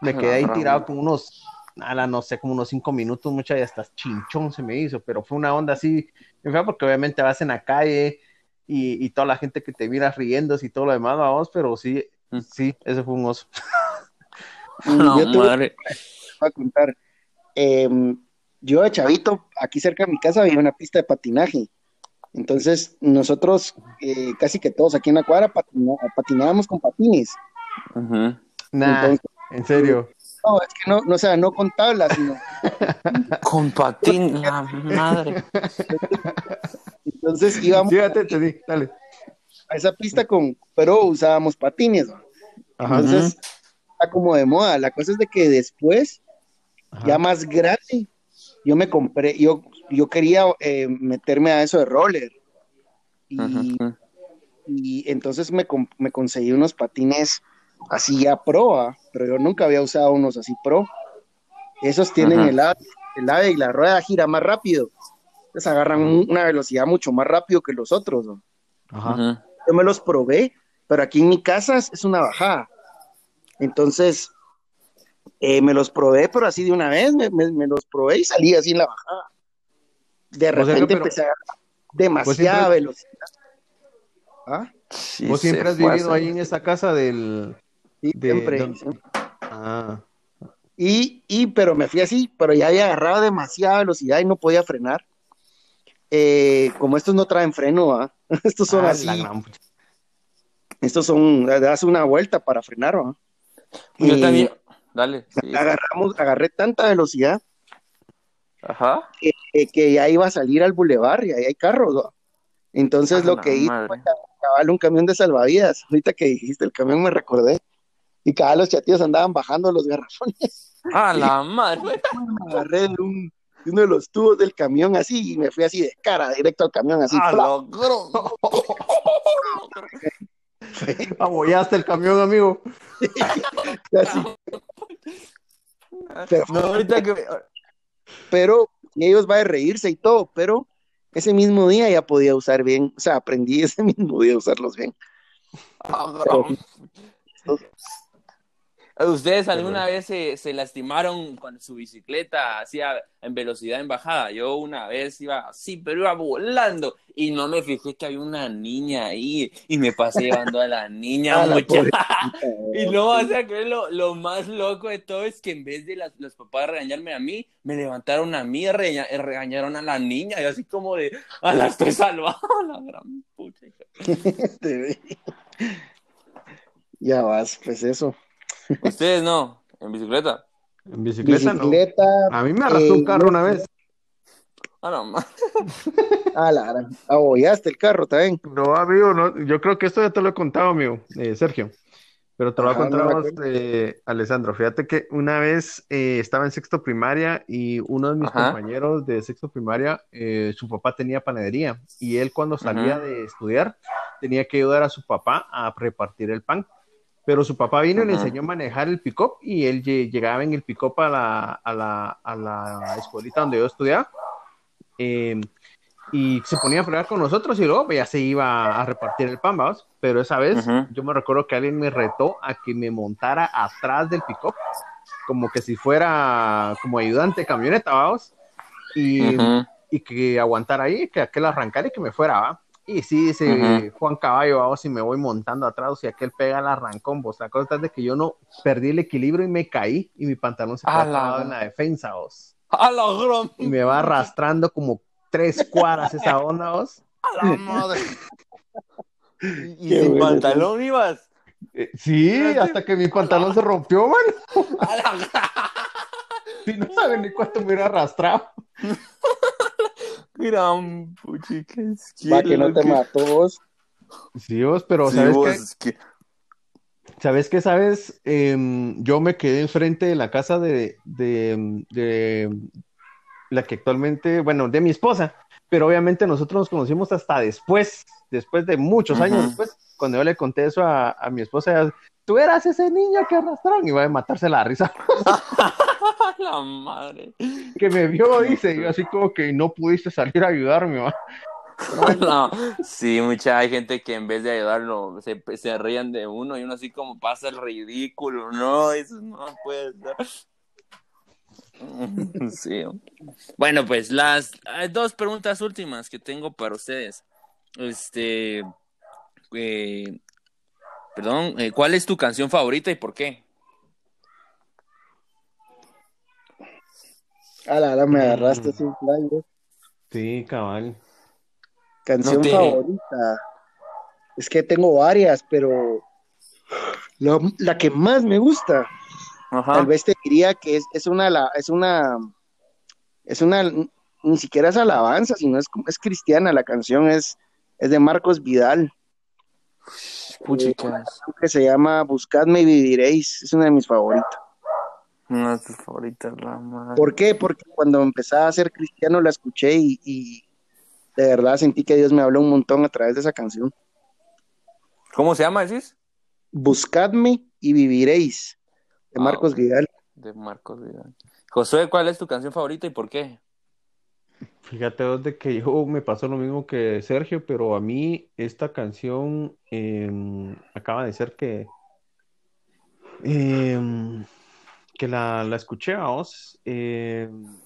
Me quedé ahí tirado como unos, a la, no sé, como unos cinco minutos, mucha, y hasta chinchón se me hizo, pero fue una onda así, me fue porque obviamente vas en la calle y, y toda la gente que te mira riendo y todo lo demás, vamos, pero sí, Mm. sí, ese fue un oso. [laughs] No, [laughs] yo te voy madre. a contar. Em, yo de chavito, aquí cerca de mi casa había una pista de patinaje. Entonces, nosotros, eh, casi que todos aquí en la cuadra, patina- patinábamos con patines. Nah, Entonces, en serio. no, es que no, no, o sea, no con tablas, sino. [laughs] Con patín, la madre. Entonces íbamos Fíjate, te di, dale. a esa pista con, pero usábamos patines. ¿no? Ajá. Entonces, está como de moda. La cosa es de que después, Ajá. ya más grande, yo me compré, yo, yo quería eh, meterme a eso de roller. Y, y entonces me, me conseguí unos patines así ya pro, ¿ah? pero yo nunca había usado unos así pro. Esos tienen el ave, el ave y la rueda gira más rápido. Entonces agarran una velocidad mucho más rápido que los otros. ¿no? Ajá. Yo me los probé, pero aquí en mi casa es una bajada. Entonces, eh, me los probé, pero así de una vez, me, me, me los probé y salí así en la bajada. De O sea repente pero- empecé a agarrar demasiada siempre- velocidad. ¿Ah? Sí Vos siempre has vivido ahí en esa casa del... Sí, De- siempre. de- siempre. Ah, Y, y, pero me fui así, pero ya había agarrado demasiada velocidad y no podía frenar. Eh, como estos no traen freno, ¿ah? [laughs] estos son ah, así, la gran pucha. estos son, das una vuelta para frenar, ¿ah? Yo Y también. Dale. sí. agarramos, agarré tanta velocidad Ajá. que, que ya iba a salir al bulevar y ahí hay carros, ¿no? Entonces A lo que hice madre. fue cabal un camión de salvavidas. Ahorita que dijiste el camión me recordé. Y cada los chatillos andaban bajando los garrafones. A [laughs] la madre. Me agarré de, un- de uno de los tubos del camión así y me fui así de cara, directo al camión, así. A lo gro- [laughs] Abollaste el camión, amigo. [laughs] Así. Pero, No, ahorita que. pero ellos va a reírse y todo, pero ese mismo día ya podía usar bien, o sea, aprendí [laughs] ese mismo día a usarlos bien. ¿Ustedes alguna vez se, se lastimaron con su bicicleta hacía en velocidad en bajada? Yo una vez iba así, pero iba volando y no me fijé que había una niña ahí y me pasé llevando a la niña, [laughs] A la muchacha. [laughs] Y no vas a creer lo, lo más loco de todo es que en vez de las, los papás regañarme a mí, me levantaron a mí y regaña- y regañaron a la niña. Y así como de, a la estoy salvando, [laughs] la gran ve. Ya vas, pues eso. Ustedes no, en bicicleta. En bicicleta, Bicicleta, no. A mí me arrastró un eh, carro una vez. Ah, no, ma- a [laughs] la gran- abollaste el carro también. No, amigo, no, yo creo que esto ya te lo he contado, amigo, eh, Sergio. Pero te lo voy a contar acuerdo. eh, Alessandro. Fíjate que una vez eh, estaba en sexto primaria y uno de mis Ajá. compañeros de sexto primaria, eh, su papá tenía panadería y él cuando salía de estudiar tenía que ayudar a su papá a repartir el pan. Pero su papá vino y le enseñó a manejar el pick-up y él lle- llegaba en el pick-up a la, a la, a la escuelita donde yo estudiaba. Eh, y se ponía a fregar con nosotros y luego pues, ya se iba a repartir el pan, vamos. Pero esa vez yo me recuerdo que alguien me retó a que me montara atrás del pick-up, como que si fuera como ayudante de camioneta, vamos. Y, y que aguantara ahí, que aquel arrancara y que me fuera, va. Y sí, dice. Juan Caballo, vamos, y me voy montando atrás, y aquel pega el arrancón, vos. La cosa es de que yo no perdí el equilibrio y me caí, y mi pantalón se quedó A la en la defensa, vos. A la gran- Y me va [laughs] arrastrando como tres cuadras esa onda, vos. a la madre. [laughs] Y, sin bueno, pantalón ibas. Eh, sí, hasta que mi pantalón se rompió, man. A la [laughs] no saben ni cuánto me hubiera arrastrado. Gran puchica, es Va que no te lo mató vos. Sí, vos, pero Sí, ¿sabes vos, qué? es que- ¿Sabes qué? ¿Sabes? Em, yo me quedé enfrente de la casa de, de, de la que actualmente, bueno, de mi esposa, pero obviamente nosotros nos conocimos hasta después, después de muchos años después, cuando yo le conté eso a, a mi esposa, ella, tú eras ese niño que arrastraron y iba a matarse la risa, [laughs] [laughs] la madre. que me vio, dice, y yo así como que no pudiste salir a ayudarme, ¿va? [laughs] No, sí, mucha hay gente que en vez de ayudarlo se, se rían de uno y uno así como pasa el ridículo, no, eso no puede ser. Sí. Bueno, pues las dos preguntas últimas que tengo para ustedes. Este, eh, perdón, eh, ¿cuál es tu canción favorita y por qué? A la hora me Mm. agarraste sin plan. Sí, cabal. Canción No te- favorita. Es que tengo varias, pero la, la que más me gusta, Ajá. tal vez te diría que es, es una, la- es una, es una, ni siquiera es alabanza, sino es, es cristiana. La canción es, es de Marcos Vidal, Puchicas. que se llama Buscadme y viviréis. Es una de mis favoritas. Una de tus favoritas, la madre. ¿Por qué? Porque cuando empezaba a ser cristiano la escuché y, y de verdad sentí que Dios me habló un montón a través de esa canción. ¿Cómo se llama, decís? Buscadme y viviréis, de Ah, Marcos Vidal. De Marcos Vidal. Josué, ¿cuál es tu canción favorita y por qué? Fíjate de que yo me pasó lo mismo que Sergio, pero a mí esta canción em, acaba de ser que em, que la, la escuché a vos, em,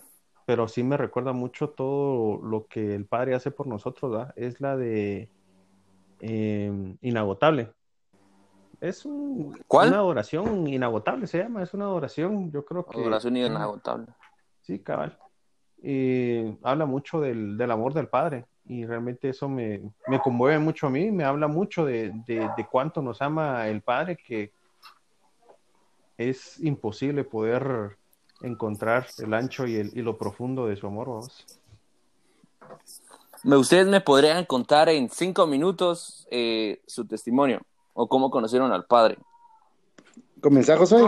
pero sí me recuerda mucho todo lo que el Padre hace por nosotros, ¿verdad? Es la de Inagotable. Es un- ¿Cuál? una adoración inagotable, se llama, es una adoración, yo creo que... Adoración inagotable. Sí, cabal. Y habla mucho del, del amor del Padre y realmente eso me, me conmueve mucho a mí, me habla mucho de, de, de cuánto nos ama el Padre, que es imposible poder encontrar el ancho y, el, y lo profundo de su amor, vamos. Me- Ustedes me podrían contar en cinco minutos eh, su testimonio o cómo conocieron al padre. ¿Comenzá, Josué?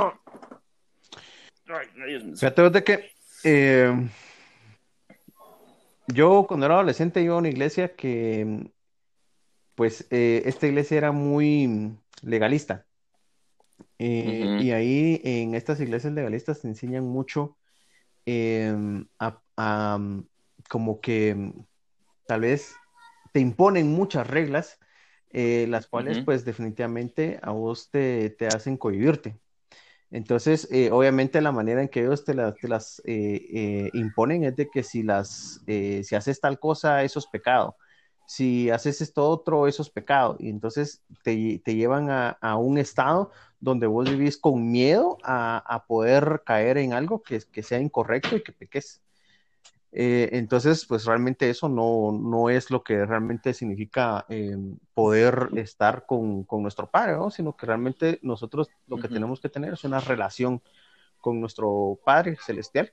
Fíjate de que eh, yo cuando era adolescente iba a una iglesia que, pues, eh, esta iglesia era muy legalista. Eh, y ahí en estas iglesias legalistas te enseñan mucho eh, a, a, um, como que mm, tal vez te imponen muchas reglas, eh, las cuales pues definitivamente a vos te, te hacen cohibirte. Entonces, eh, obviamente la manera en que ellos te las, te las eh, eh, imponen es de que si las, eh, si haces tal cosa, eso es pecado. Si haces esto otro, eso es pecado. Y entonces te, llevan a, un estado donde vos vivís con miedo a, a poder caer en algo que, que sea incorrecto y que peques. Eh, entonces, pues realmente eso no, no es lo que realmente significa eh, poder estar con, con nuestro padre, ¿no? sino que realmente nosotros lo que tenemos que tener es una relación con nuestro Padre Celestial.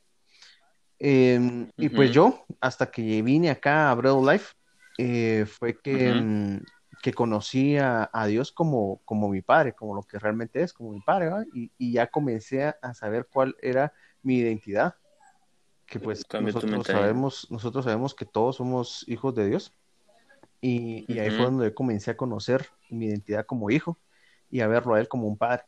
Eh, Y pues yo, hasta que vine acá a Bread Life, eh, fue que, mm, que conocí a, a Dios como, como mi Padre, como lo que realmente es, como mi Padre, ¿verdad? Y, y ya comencé a saber cuál era mi identidad que pues nosotros sabemos, nosotros sabemos que todos somos hijos de Dios. Y, y ahí fue Ujú. donde yo comencé a conocer mi identidad como hijo y a verlo a él como un padre.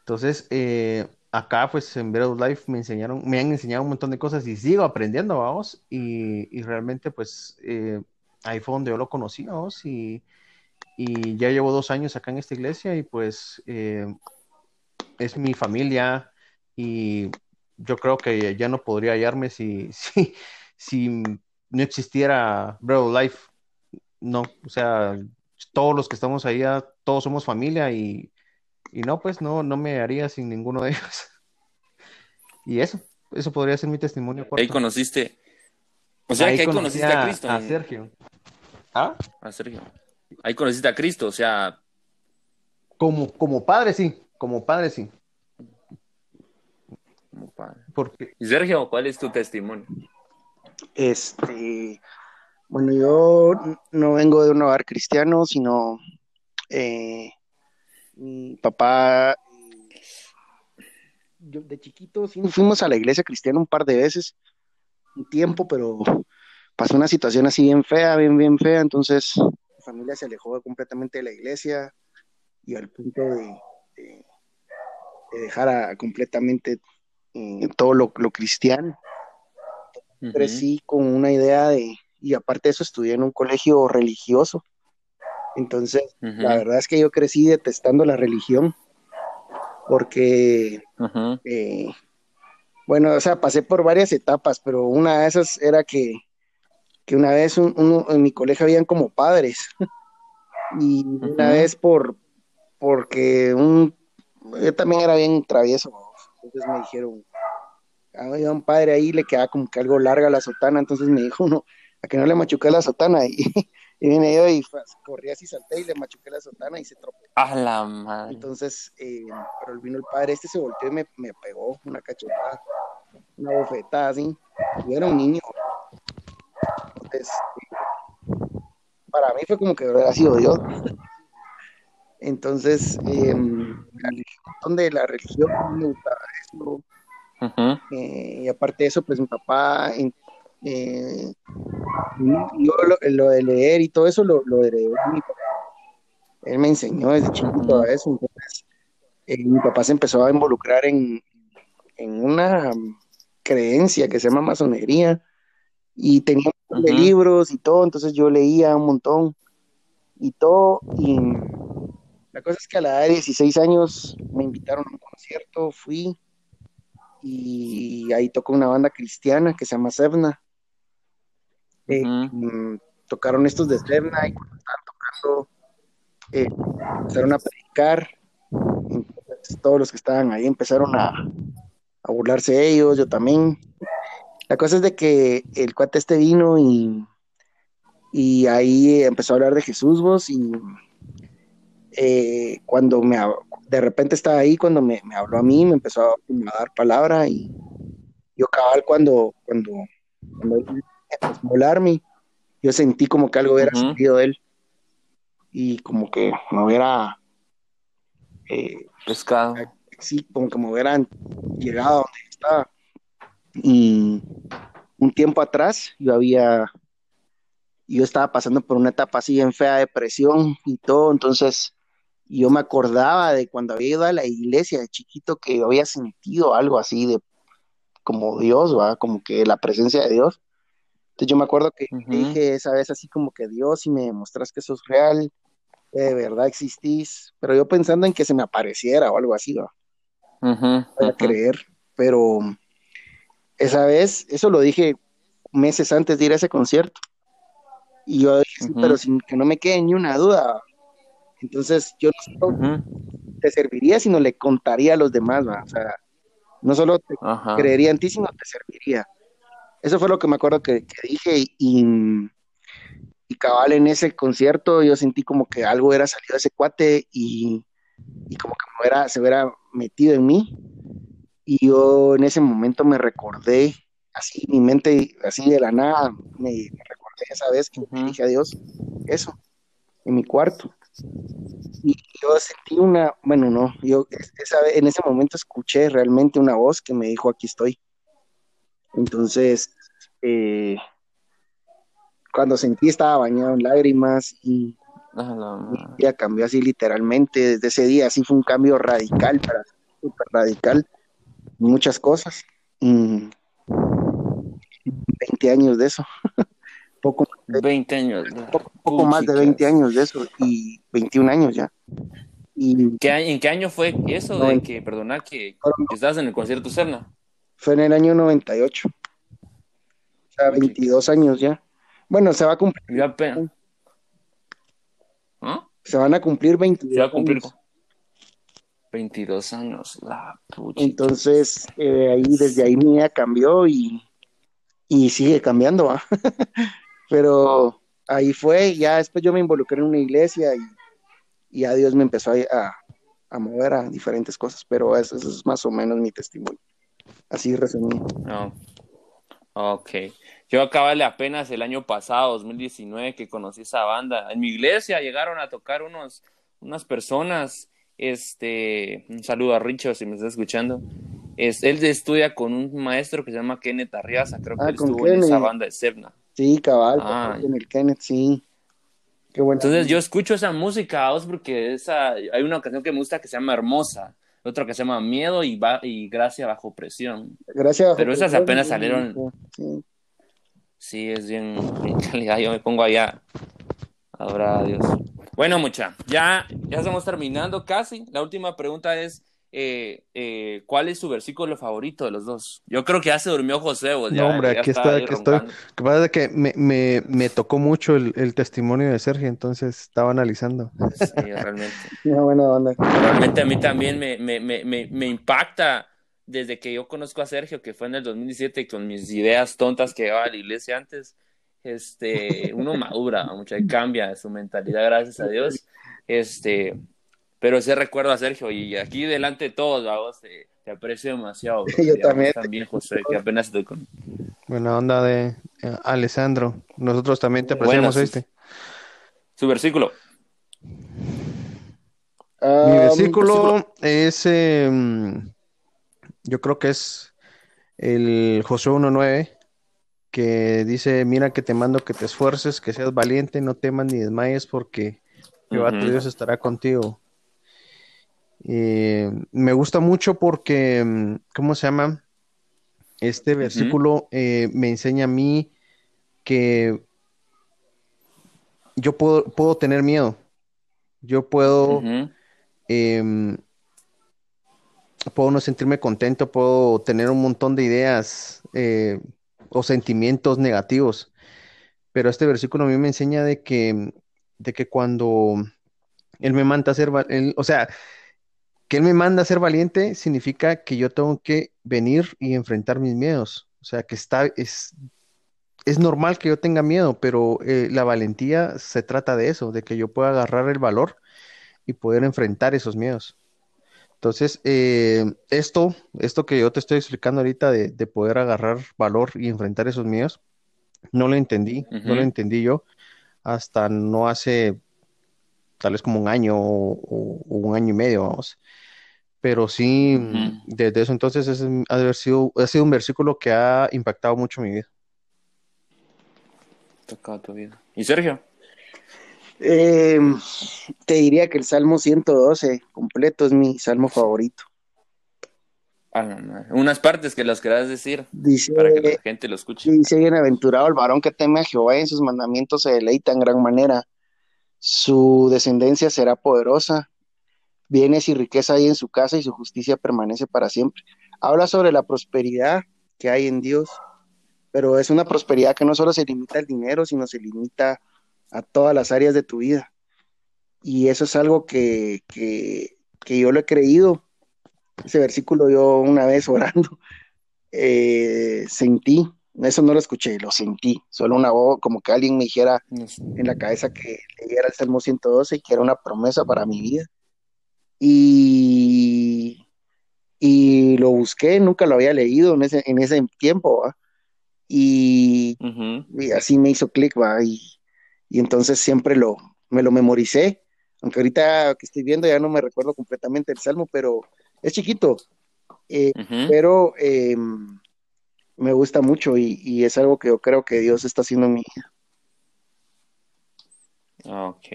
Entonces, eh, acá pues en of Life me enseñaron, me han enseñado un montón de cosas y sigo aprendiendo, vamos, y, y realmente pues eh, ahí fue donde yo lo conocí, vamos, y, y ya llevo dos años acá en esta iglesia y pues eh, es mi familia y yo creo que ya no podría hallarme si, [laughs] si, si no existiera Bread of Life. No, o sea, todos los que estamos ahí, ya todos somos familia y, y no, pues no, no me haría sin ninguno de ellos. [laughs] Y eso, eso podría ser mi testimonio Ahí conociste. O sea, Ahí que ahí conociste a, Cristo. a Sergio. ¿Ah? a Sergio. Ahí conociste a Cristo, o sea, Como, como padre, sí, como padre, sí. Como padre. Porque Y Sergio, ¿cuál es tu testimonio? Este, bueno, yo no vengo de un hogar cristiano, sino eh, mi papá, eh, yo de chiquito sí fuimos a la iglesia cristiana un par de veces, un tiempo, pero pasó una situación así bien fea, bien, bien fea, entonces mi familia se alejó completamente de la iglesia y al punto de, de- de dejar a- completamente eh, todo lo, lo cristiano. Crecí con una idea de, y aparte de eso estudié en un colegio religioso. Entonces, la verdad es que yo crecí detestando la religión, porque, eh, bueno, o sea, pasé por varias etapas, pero una de esas era que, que una vez un- uno, en mi colegio habían como padres, [laughs] y una vez por, porque un, yo también era bien travieso, entonces me dijeron, había un padre ahí, le quedaba como que algo larga la sotana, entonces me dijo uno, a que no le machuqué la sotana, [laughs] y, y vine yo y corrí así, salté y le machuqué la sotana y se tropezó. A la madre. Entonces, eh, pero vino el padre este, se volteó y me, me pegó una cachetada, una bofetada así, yo era un niño. Entonces, para mí fue como que hubiera sido Dios. Entonces, eh, la religión de la religión, no me gustaba Eh, y aparte de eso, pues mi papá, eh, yo lo, lo de leer y todo eso lo, lo heredé de mi papá. Él me enseñó desde chiquito a eso. entonces, eh, mi papá se empezó a involucrar en, en una creencia que se llama masonería y tenía un montón de libros y todo, entonces yo leía un montón y todo y la cosa es que a la edad de 16 años me invitaron a un concierto, fui y ahí tocó una banda cristiana que se llama Sevna. Eh, mm, tocaron estos de Sevna y cuando estaban tocando eh, empezaron a predicar. Entonces, todos los que estaban ahí empezaron a, a burlarse de ellos, yo también. La cosa es de que el cuate este vino y, y ahí empezó a hablar de Jesús vos y eh, cuando me de repente estaba ahí cuando me, me habló a mí, me empezó a, a dar palabra y yo cabal cuando, cuando, cuando él empezó a hablarme, yo sentí como que algo hubiera Ujú. salido de él y como que me hubiera eh, Pescado. sí, como que me hubieran llegado a donde estaba. Y un tiempo atrás yo había, yo estaba pasando por una etapa así en fea depresión y todo, entonces yo me acordaba de cuando había ido a la iglesia de chiquito que yo había sentido algo así de como Dios, ¿va? Como que la presencia de Dios. Entonces yo me acuerdo que dije esa vez así como que Dios, si me demostras que sos real, que de verdad existís, pero yo pensando en que se me apareciera o algo así, ¿va? Creer, pero esa vez, eso lo dije meses antes de ir a ese concierto. Y yo dije, sí, pero sin que no me quede ni una duda. Entonces, yo no solo te serviría, sino le contaría a los demás, ¿va? O sea, no solo te Ajá. creería en ti, sino te serviría. Eso fue lo que me acuerdo que, que dije y, y cabal en ese concierto yo sentí como que algo era salido de ese cuate y, y como que me hubiera- se hubiera metido en mí. Y yo en ese momento me recordé, así mi mente, así de la nada, me, me recordé esa vez que Ujú. dije a Dios eso, en mi cuarto. Y yo sentí una, bueno, no, yo esa, en ese momento escuché realmente una voz que me dijo, aquí estoy. Entonces, eh, cuando sentí estaba bañado en lágrimas y A la mi madre. vida cambió así literalmente. Desde ese día, así fue un cambio radical, para súper radical, muchas cosas. Y 20 años de eso, [laughs] poco, 20 años. poco, poco más de 20 años de eso y 21 años ya. Y ¿Qué, ¿En qué año fue eso de que, perdona, que, que estabas en el concierto Cerna? fue en el año 98, o sea, 22 años ya. Bueno, se va a cumplir, Yo apenas. ¿Ah? se van a cumplir 22 Se va a cumplir años. con 22 años. La pucha. Entonces, eh, ahí, desde ahí mi vida cambió y, y sigue cambiando, ¿va? [laughs] Pero ahí fue, ya después yo me involucré en una iglesia y, y a Dios me empezó a, a, a mover a diferentes cosas, pero eso, eso es más o menos mi testimonio. Así resumido. No. Ok. Yo acabé apenas el año pasado, 2019, que conocí esa banda. En mi iglesia llegaron a tocar unos, unas personas. Este, un saludo a Richo si me está escuchando. Es, él estudia con un maestro que se llama Kenneth Arriaza, creo que Ah, él estuvo en esa banda de Sebna. Sí, cabal, Ah. en el Kenneth, sí. Qué bueno. Entonces yo escucho esa música vos, porque esa, hay una canción que me gusta que se llama Hermosa, otra que se llama Miedo y, ba- y Gracia bajo presión. Gracias. pero esas apenas salieron. Sí. Sí, es bien, bien calidad. Yo me pongo allá. Habrá Dios. Bueno, mucha, ya, ya estamos terminando casi. La última pregunta es, eh, eh, ¿cuál es su versículo favorito de los dos? Yo creo que ya se durmió José. vos, ya- No, hombre, ya aquí está aquí estoy. Lo que pasa es que me, me, me tocó mucho el, el testimonio de Sergio, entonces estaba analizando. Sí, realmente. [laughs] Una buena onda. Realmente a mí también me, me, me, me, me impacta desde que yo conozco a Sergio, que fue en el 2017, con mis ideas tontas que llevaba a la iglesia antes. Este, uno madura, mucha cambia su mentalidad, gracias a Dios. Este, pero sí recuerdo a Sergio y aquí delante de todos, te, te aprecio demasiado. [laughs] bro. Yo también. también, José, que apenas estoy con. Buena onda de eh, Alessandro. Nosotros también te apreciamos, Bueno, ¿viste? Su versículo. Ah, Mi versículo es, eh, yo creo que es el Josué 1.9, que dice, mira que te mando que te esfuerces, que seas valiente, no temas ni desmayes, porque Jehová tu Ujú. Dios estará contigo. Eh, me gusta mucho porque, mm, ¿cómo se llama? Este versículo eh, me enseña a mí que yo puedo, puedo tener miedo. Yo puedo, em, puedo no sentirme contento, puedo tener un montón de ideas eh, o sentimientos negativos. Pero este versículo a mí me enseña de que, de que cuando Él me manda a ser, o sea, que Él me manda a ser valiente significa que yo tengo que venir y enfrentar mis miedos. O sea, que está, es, es normal que yo tenga miedo, pero eh, la valentía se trata de eso, de que yo pueda agarrar el valor y poder enfrentar esos miedos. Entonces, eh, esto, esto que yo te estoy explicando ahorita de, poder agarrar valor y enfrentar esos miedos, no lo entendí, no lo entendí yo hasta no hace tal vez como un año o, un año y medio, vamos. Pero sí, desde eso entonces es, ha, sido, ha sido un versículo que ha impactado mucho mi vida tocado tu vida. ¿Y Sergio? Eh, te diría que el Salmo 112 completo es mi salmo favorito. Ah, Unas partes que las querás decir para que la gente lo escuche. Dice, bienaventurado el varón que teme a Jehová y en sus mandamientos se deleita en gran manera. Su descendencia será poderosa. Bienes y riqueza hay en su casa y su justicia permanece para siempre. Habla sobre la prosperidad que hay en Dios pero es una prosperidad que no solo se limita al dinero, sino se limita a todas las áreas de tu vida. Y eso es algo que, yo lo he creído. Ese versículo yo una vez orando eh, sentí, eso no lo escuché, lo sentí, solo una voz, como que alguien me dijera en la cabeza que leyera el Salmo 112 y que era una promesa para mi vida. Y, y lo busqué, nunca lo había leído en ese, en ese tiempo, y, así me hizo clic, va, y, entonces siempre lo, me lo memoricé, aunque ahorita que estoy viendo ya no me recuerdo completamente el salmo, pero es chiquito, eh, pero em, me gusta mucho y, es algo que yo creo que Dios está haciendo en mi vida. Ok.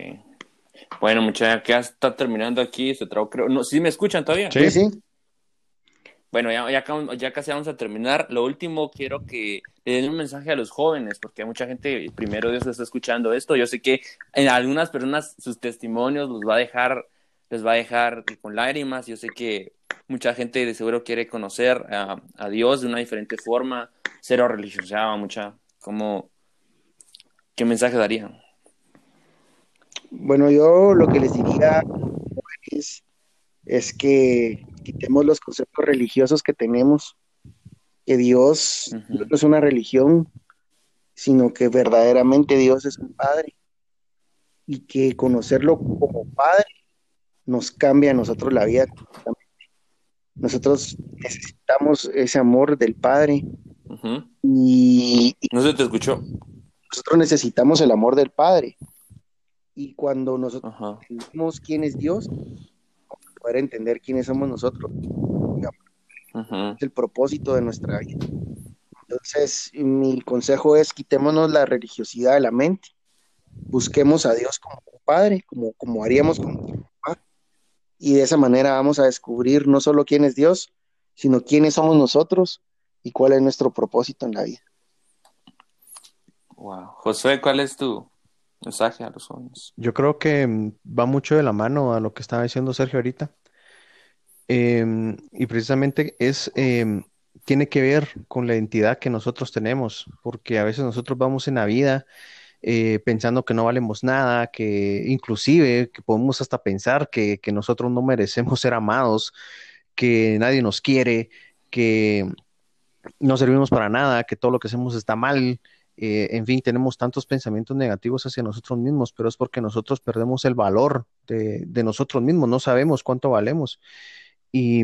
Bueno, muchachos, ya está terminando aquí, se creo. No, ¿Sí me escuchan todavía? Sí, sí. Bueno, ya, ya, casi vamos a terminar. Lo último, quiero que le den un mensaje a los jóvenes, porque hay mucha gente, primero Dios está escuchando esto. Yo sé que en algunas personas sus testimonios los va a dejar, les va a dejar con lágrimas. Yo sé que mucha gente de seguro quiere conocer a, Dios de una diferente forma, cero religiosa, mucha. ¿Cómo, ¿Qué mensaje darían? Bueno, yo lo que les diría es, es que quitemos los conceptos religiosos que tenemos, que Dios no es una religión, sino que verdaderamente Dios es un Padre y que conocerlo como Padre nos cambia a nosotros la vida Nosotros necesitamos ese amor del Padre y, No se te escuchó. Nosotros necesitamos el amor del Padre. Y cuando nosotros entendemos quién es Dios, poder entender quiénes somos nosotros. Es el propósito de nuestra vida. Entonces, mi consejo es quitémonos la religiosidad de la mente, busquemos a Dios como Padre, como, como haríamos con y de esa manera vamos a descubrir no solo quién es Dios, sino quiénes somos nosotros y cuál es nuestro propósito en la vida. Wow. José, ¿cuál es tu, mensaje a los jóvenes. Yo creo que mm, va mucho de la mano a lo que estaba diciendo Sergio ahorita. Em, y precisamente es, em, tiene que ver con la identidad que nosotros tenemos, porque a veces nosotros vamos en la vida eh, pensando que no valemos nada, que inclusive que podemos hasta pensar que, que nosotros no merecemos ser amados, que nadie nos quiere, que no servimos para nada, que todo lo que hacemos está mal, eh, en fin, tenemos tantos pensamientos negativos hacia nosotros mismos, pero es porque nosotros perdemos el valor de, nosotros mismos, no sabemos cuánto valemos. Y,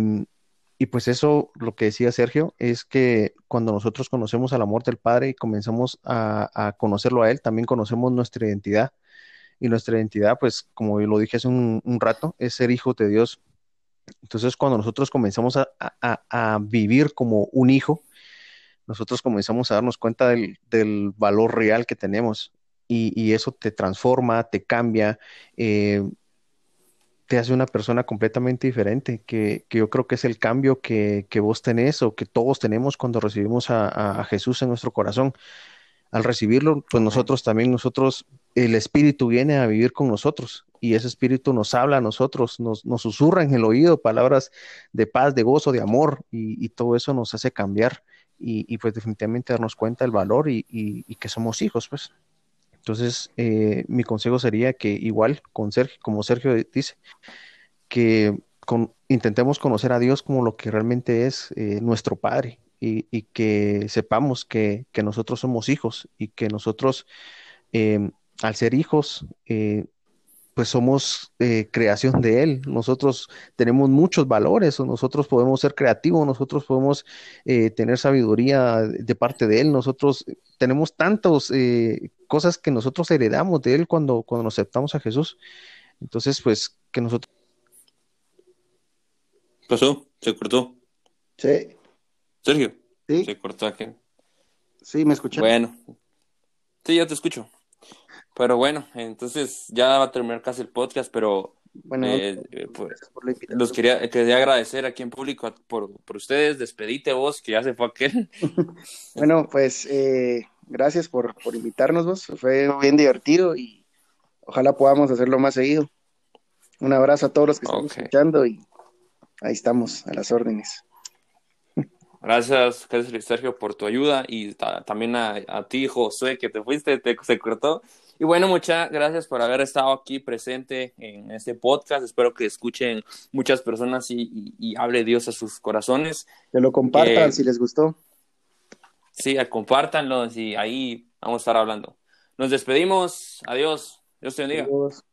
pues eso, lo que decía Sergio, es que cuando nosotros conocemos al amor del Padre y comenzamos a, conocerlo a Él, también conocemos nuestra identidad. Y nuestra identidad, pues como lo dije hace un, rato, es ser hijos de Dios. Entonces, cuando nosotros comenzamos a vivir como un hijo, nosotros comenzamos a darnos cuenta del, valor real que tenemos y, eso te transforma, te cambia, eh, te hace una persona completamente diferente, que, yo creo que es el cambio que, vos tenés o que todos tenemos cuando recibimos a, Jesús en nuestro corazón. Al recibirlo, pues nosotros también, nosotros, el Espíritu viene a vivir con nosotros y ese Espíritu nos habla a nosotros, nos, nos susurra en el oído palabras de paz, de gozo, de amor y, todo eso nos hace cambiar y, pues definitivamente darnos cuenta del valor y, y que somos hijos, pues. Entonces, eh, mi consejo sería que igual, con Sergio, como Sergio dice, que intentemos conocer a Dios como lo que realmente es eh, nuestro Padre y, que sepamos que, nosotros somos hijos y que nosotros, em, al ser hijos, eh, pues somos eh, creación de Él. Nosotros tenemos muchos valores, o nosotros podemos ser creativos, nosotros podemos eh, tener sabiduría de parte de Él, nosotros tenemos tantas eh, cosas que nosotros heredamos de Él cuando, cuando nos aceptamos a Jesús. Entonces, pues, que nosotros... ¿Pasó? ¿Se cortó? Sí. Sergio. Sí. Se cortó aquí. Sí, me escuché. Bueno. Sí, yo te escucho. Pero bueno, entonces ya va a terminar casi el podcast, pero bueno, eh, eh, pues, los quería, quería agradecer aquí en público por, por ustedes. Despedite vos, que ya se fue aquel. [laughs] bueno, pues eh, gracias por, por invitarnos vos. Fue bien divertido y ojalá podamos hacerlo más seguido. Un abrazo a todos los que están escuchando y ahí estamos, a las órdenes. [laughs] Gracias, gracias Sergio por tu ayuda y también a, a, ti, Josué, que te fuiste, te, se cortó. Y bueno, muchas gracias por haber estado aquí presente en este podcast. Espero que escuchen muchas personas y, hable Dios a sus corazones. Que lo compartan si les gustó. Sí, compártanlo y ahí vamos a estar hablando. Nos despedimos. Adiós. Dios te bendiga. Adiós.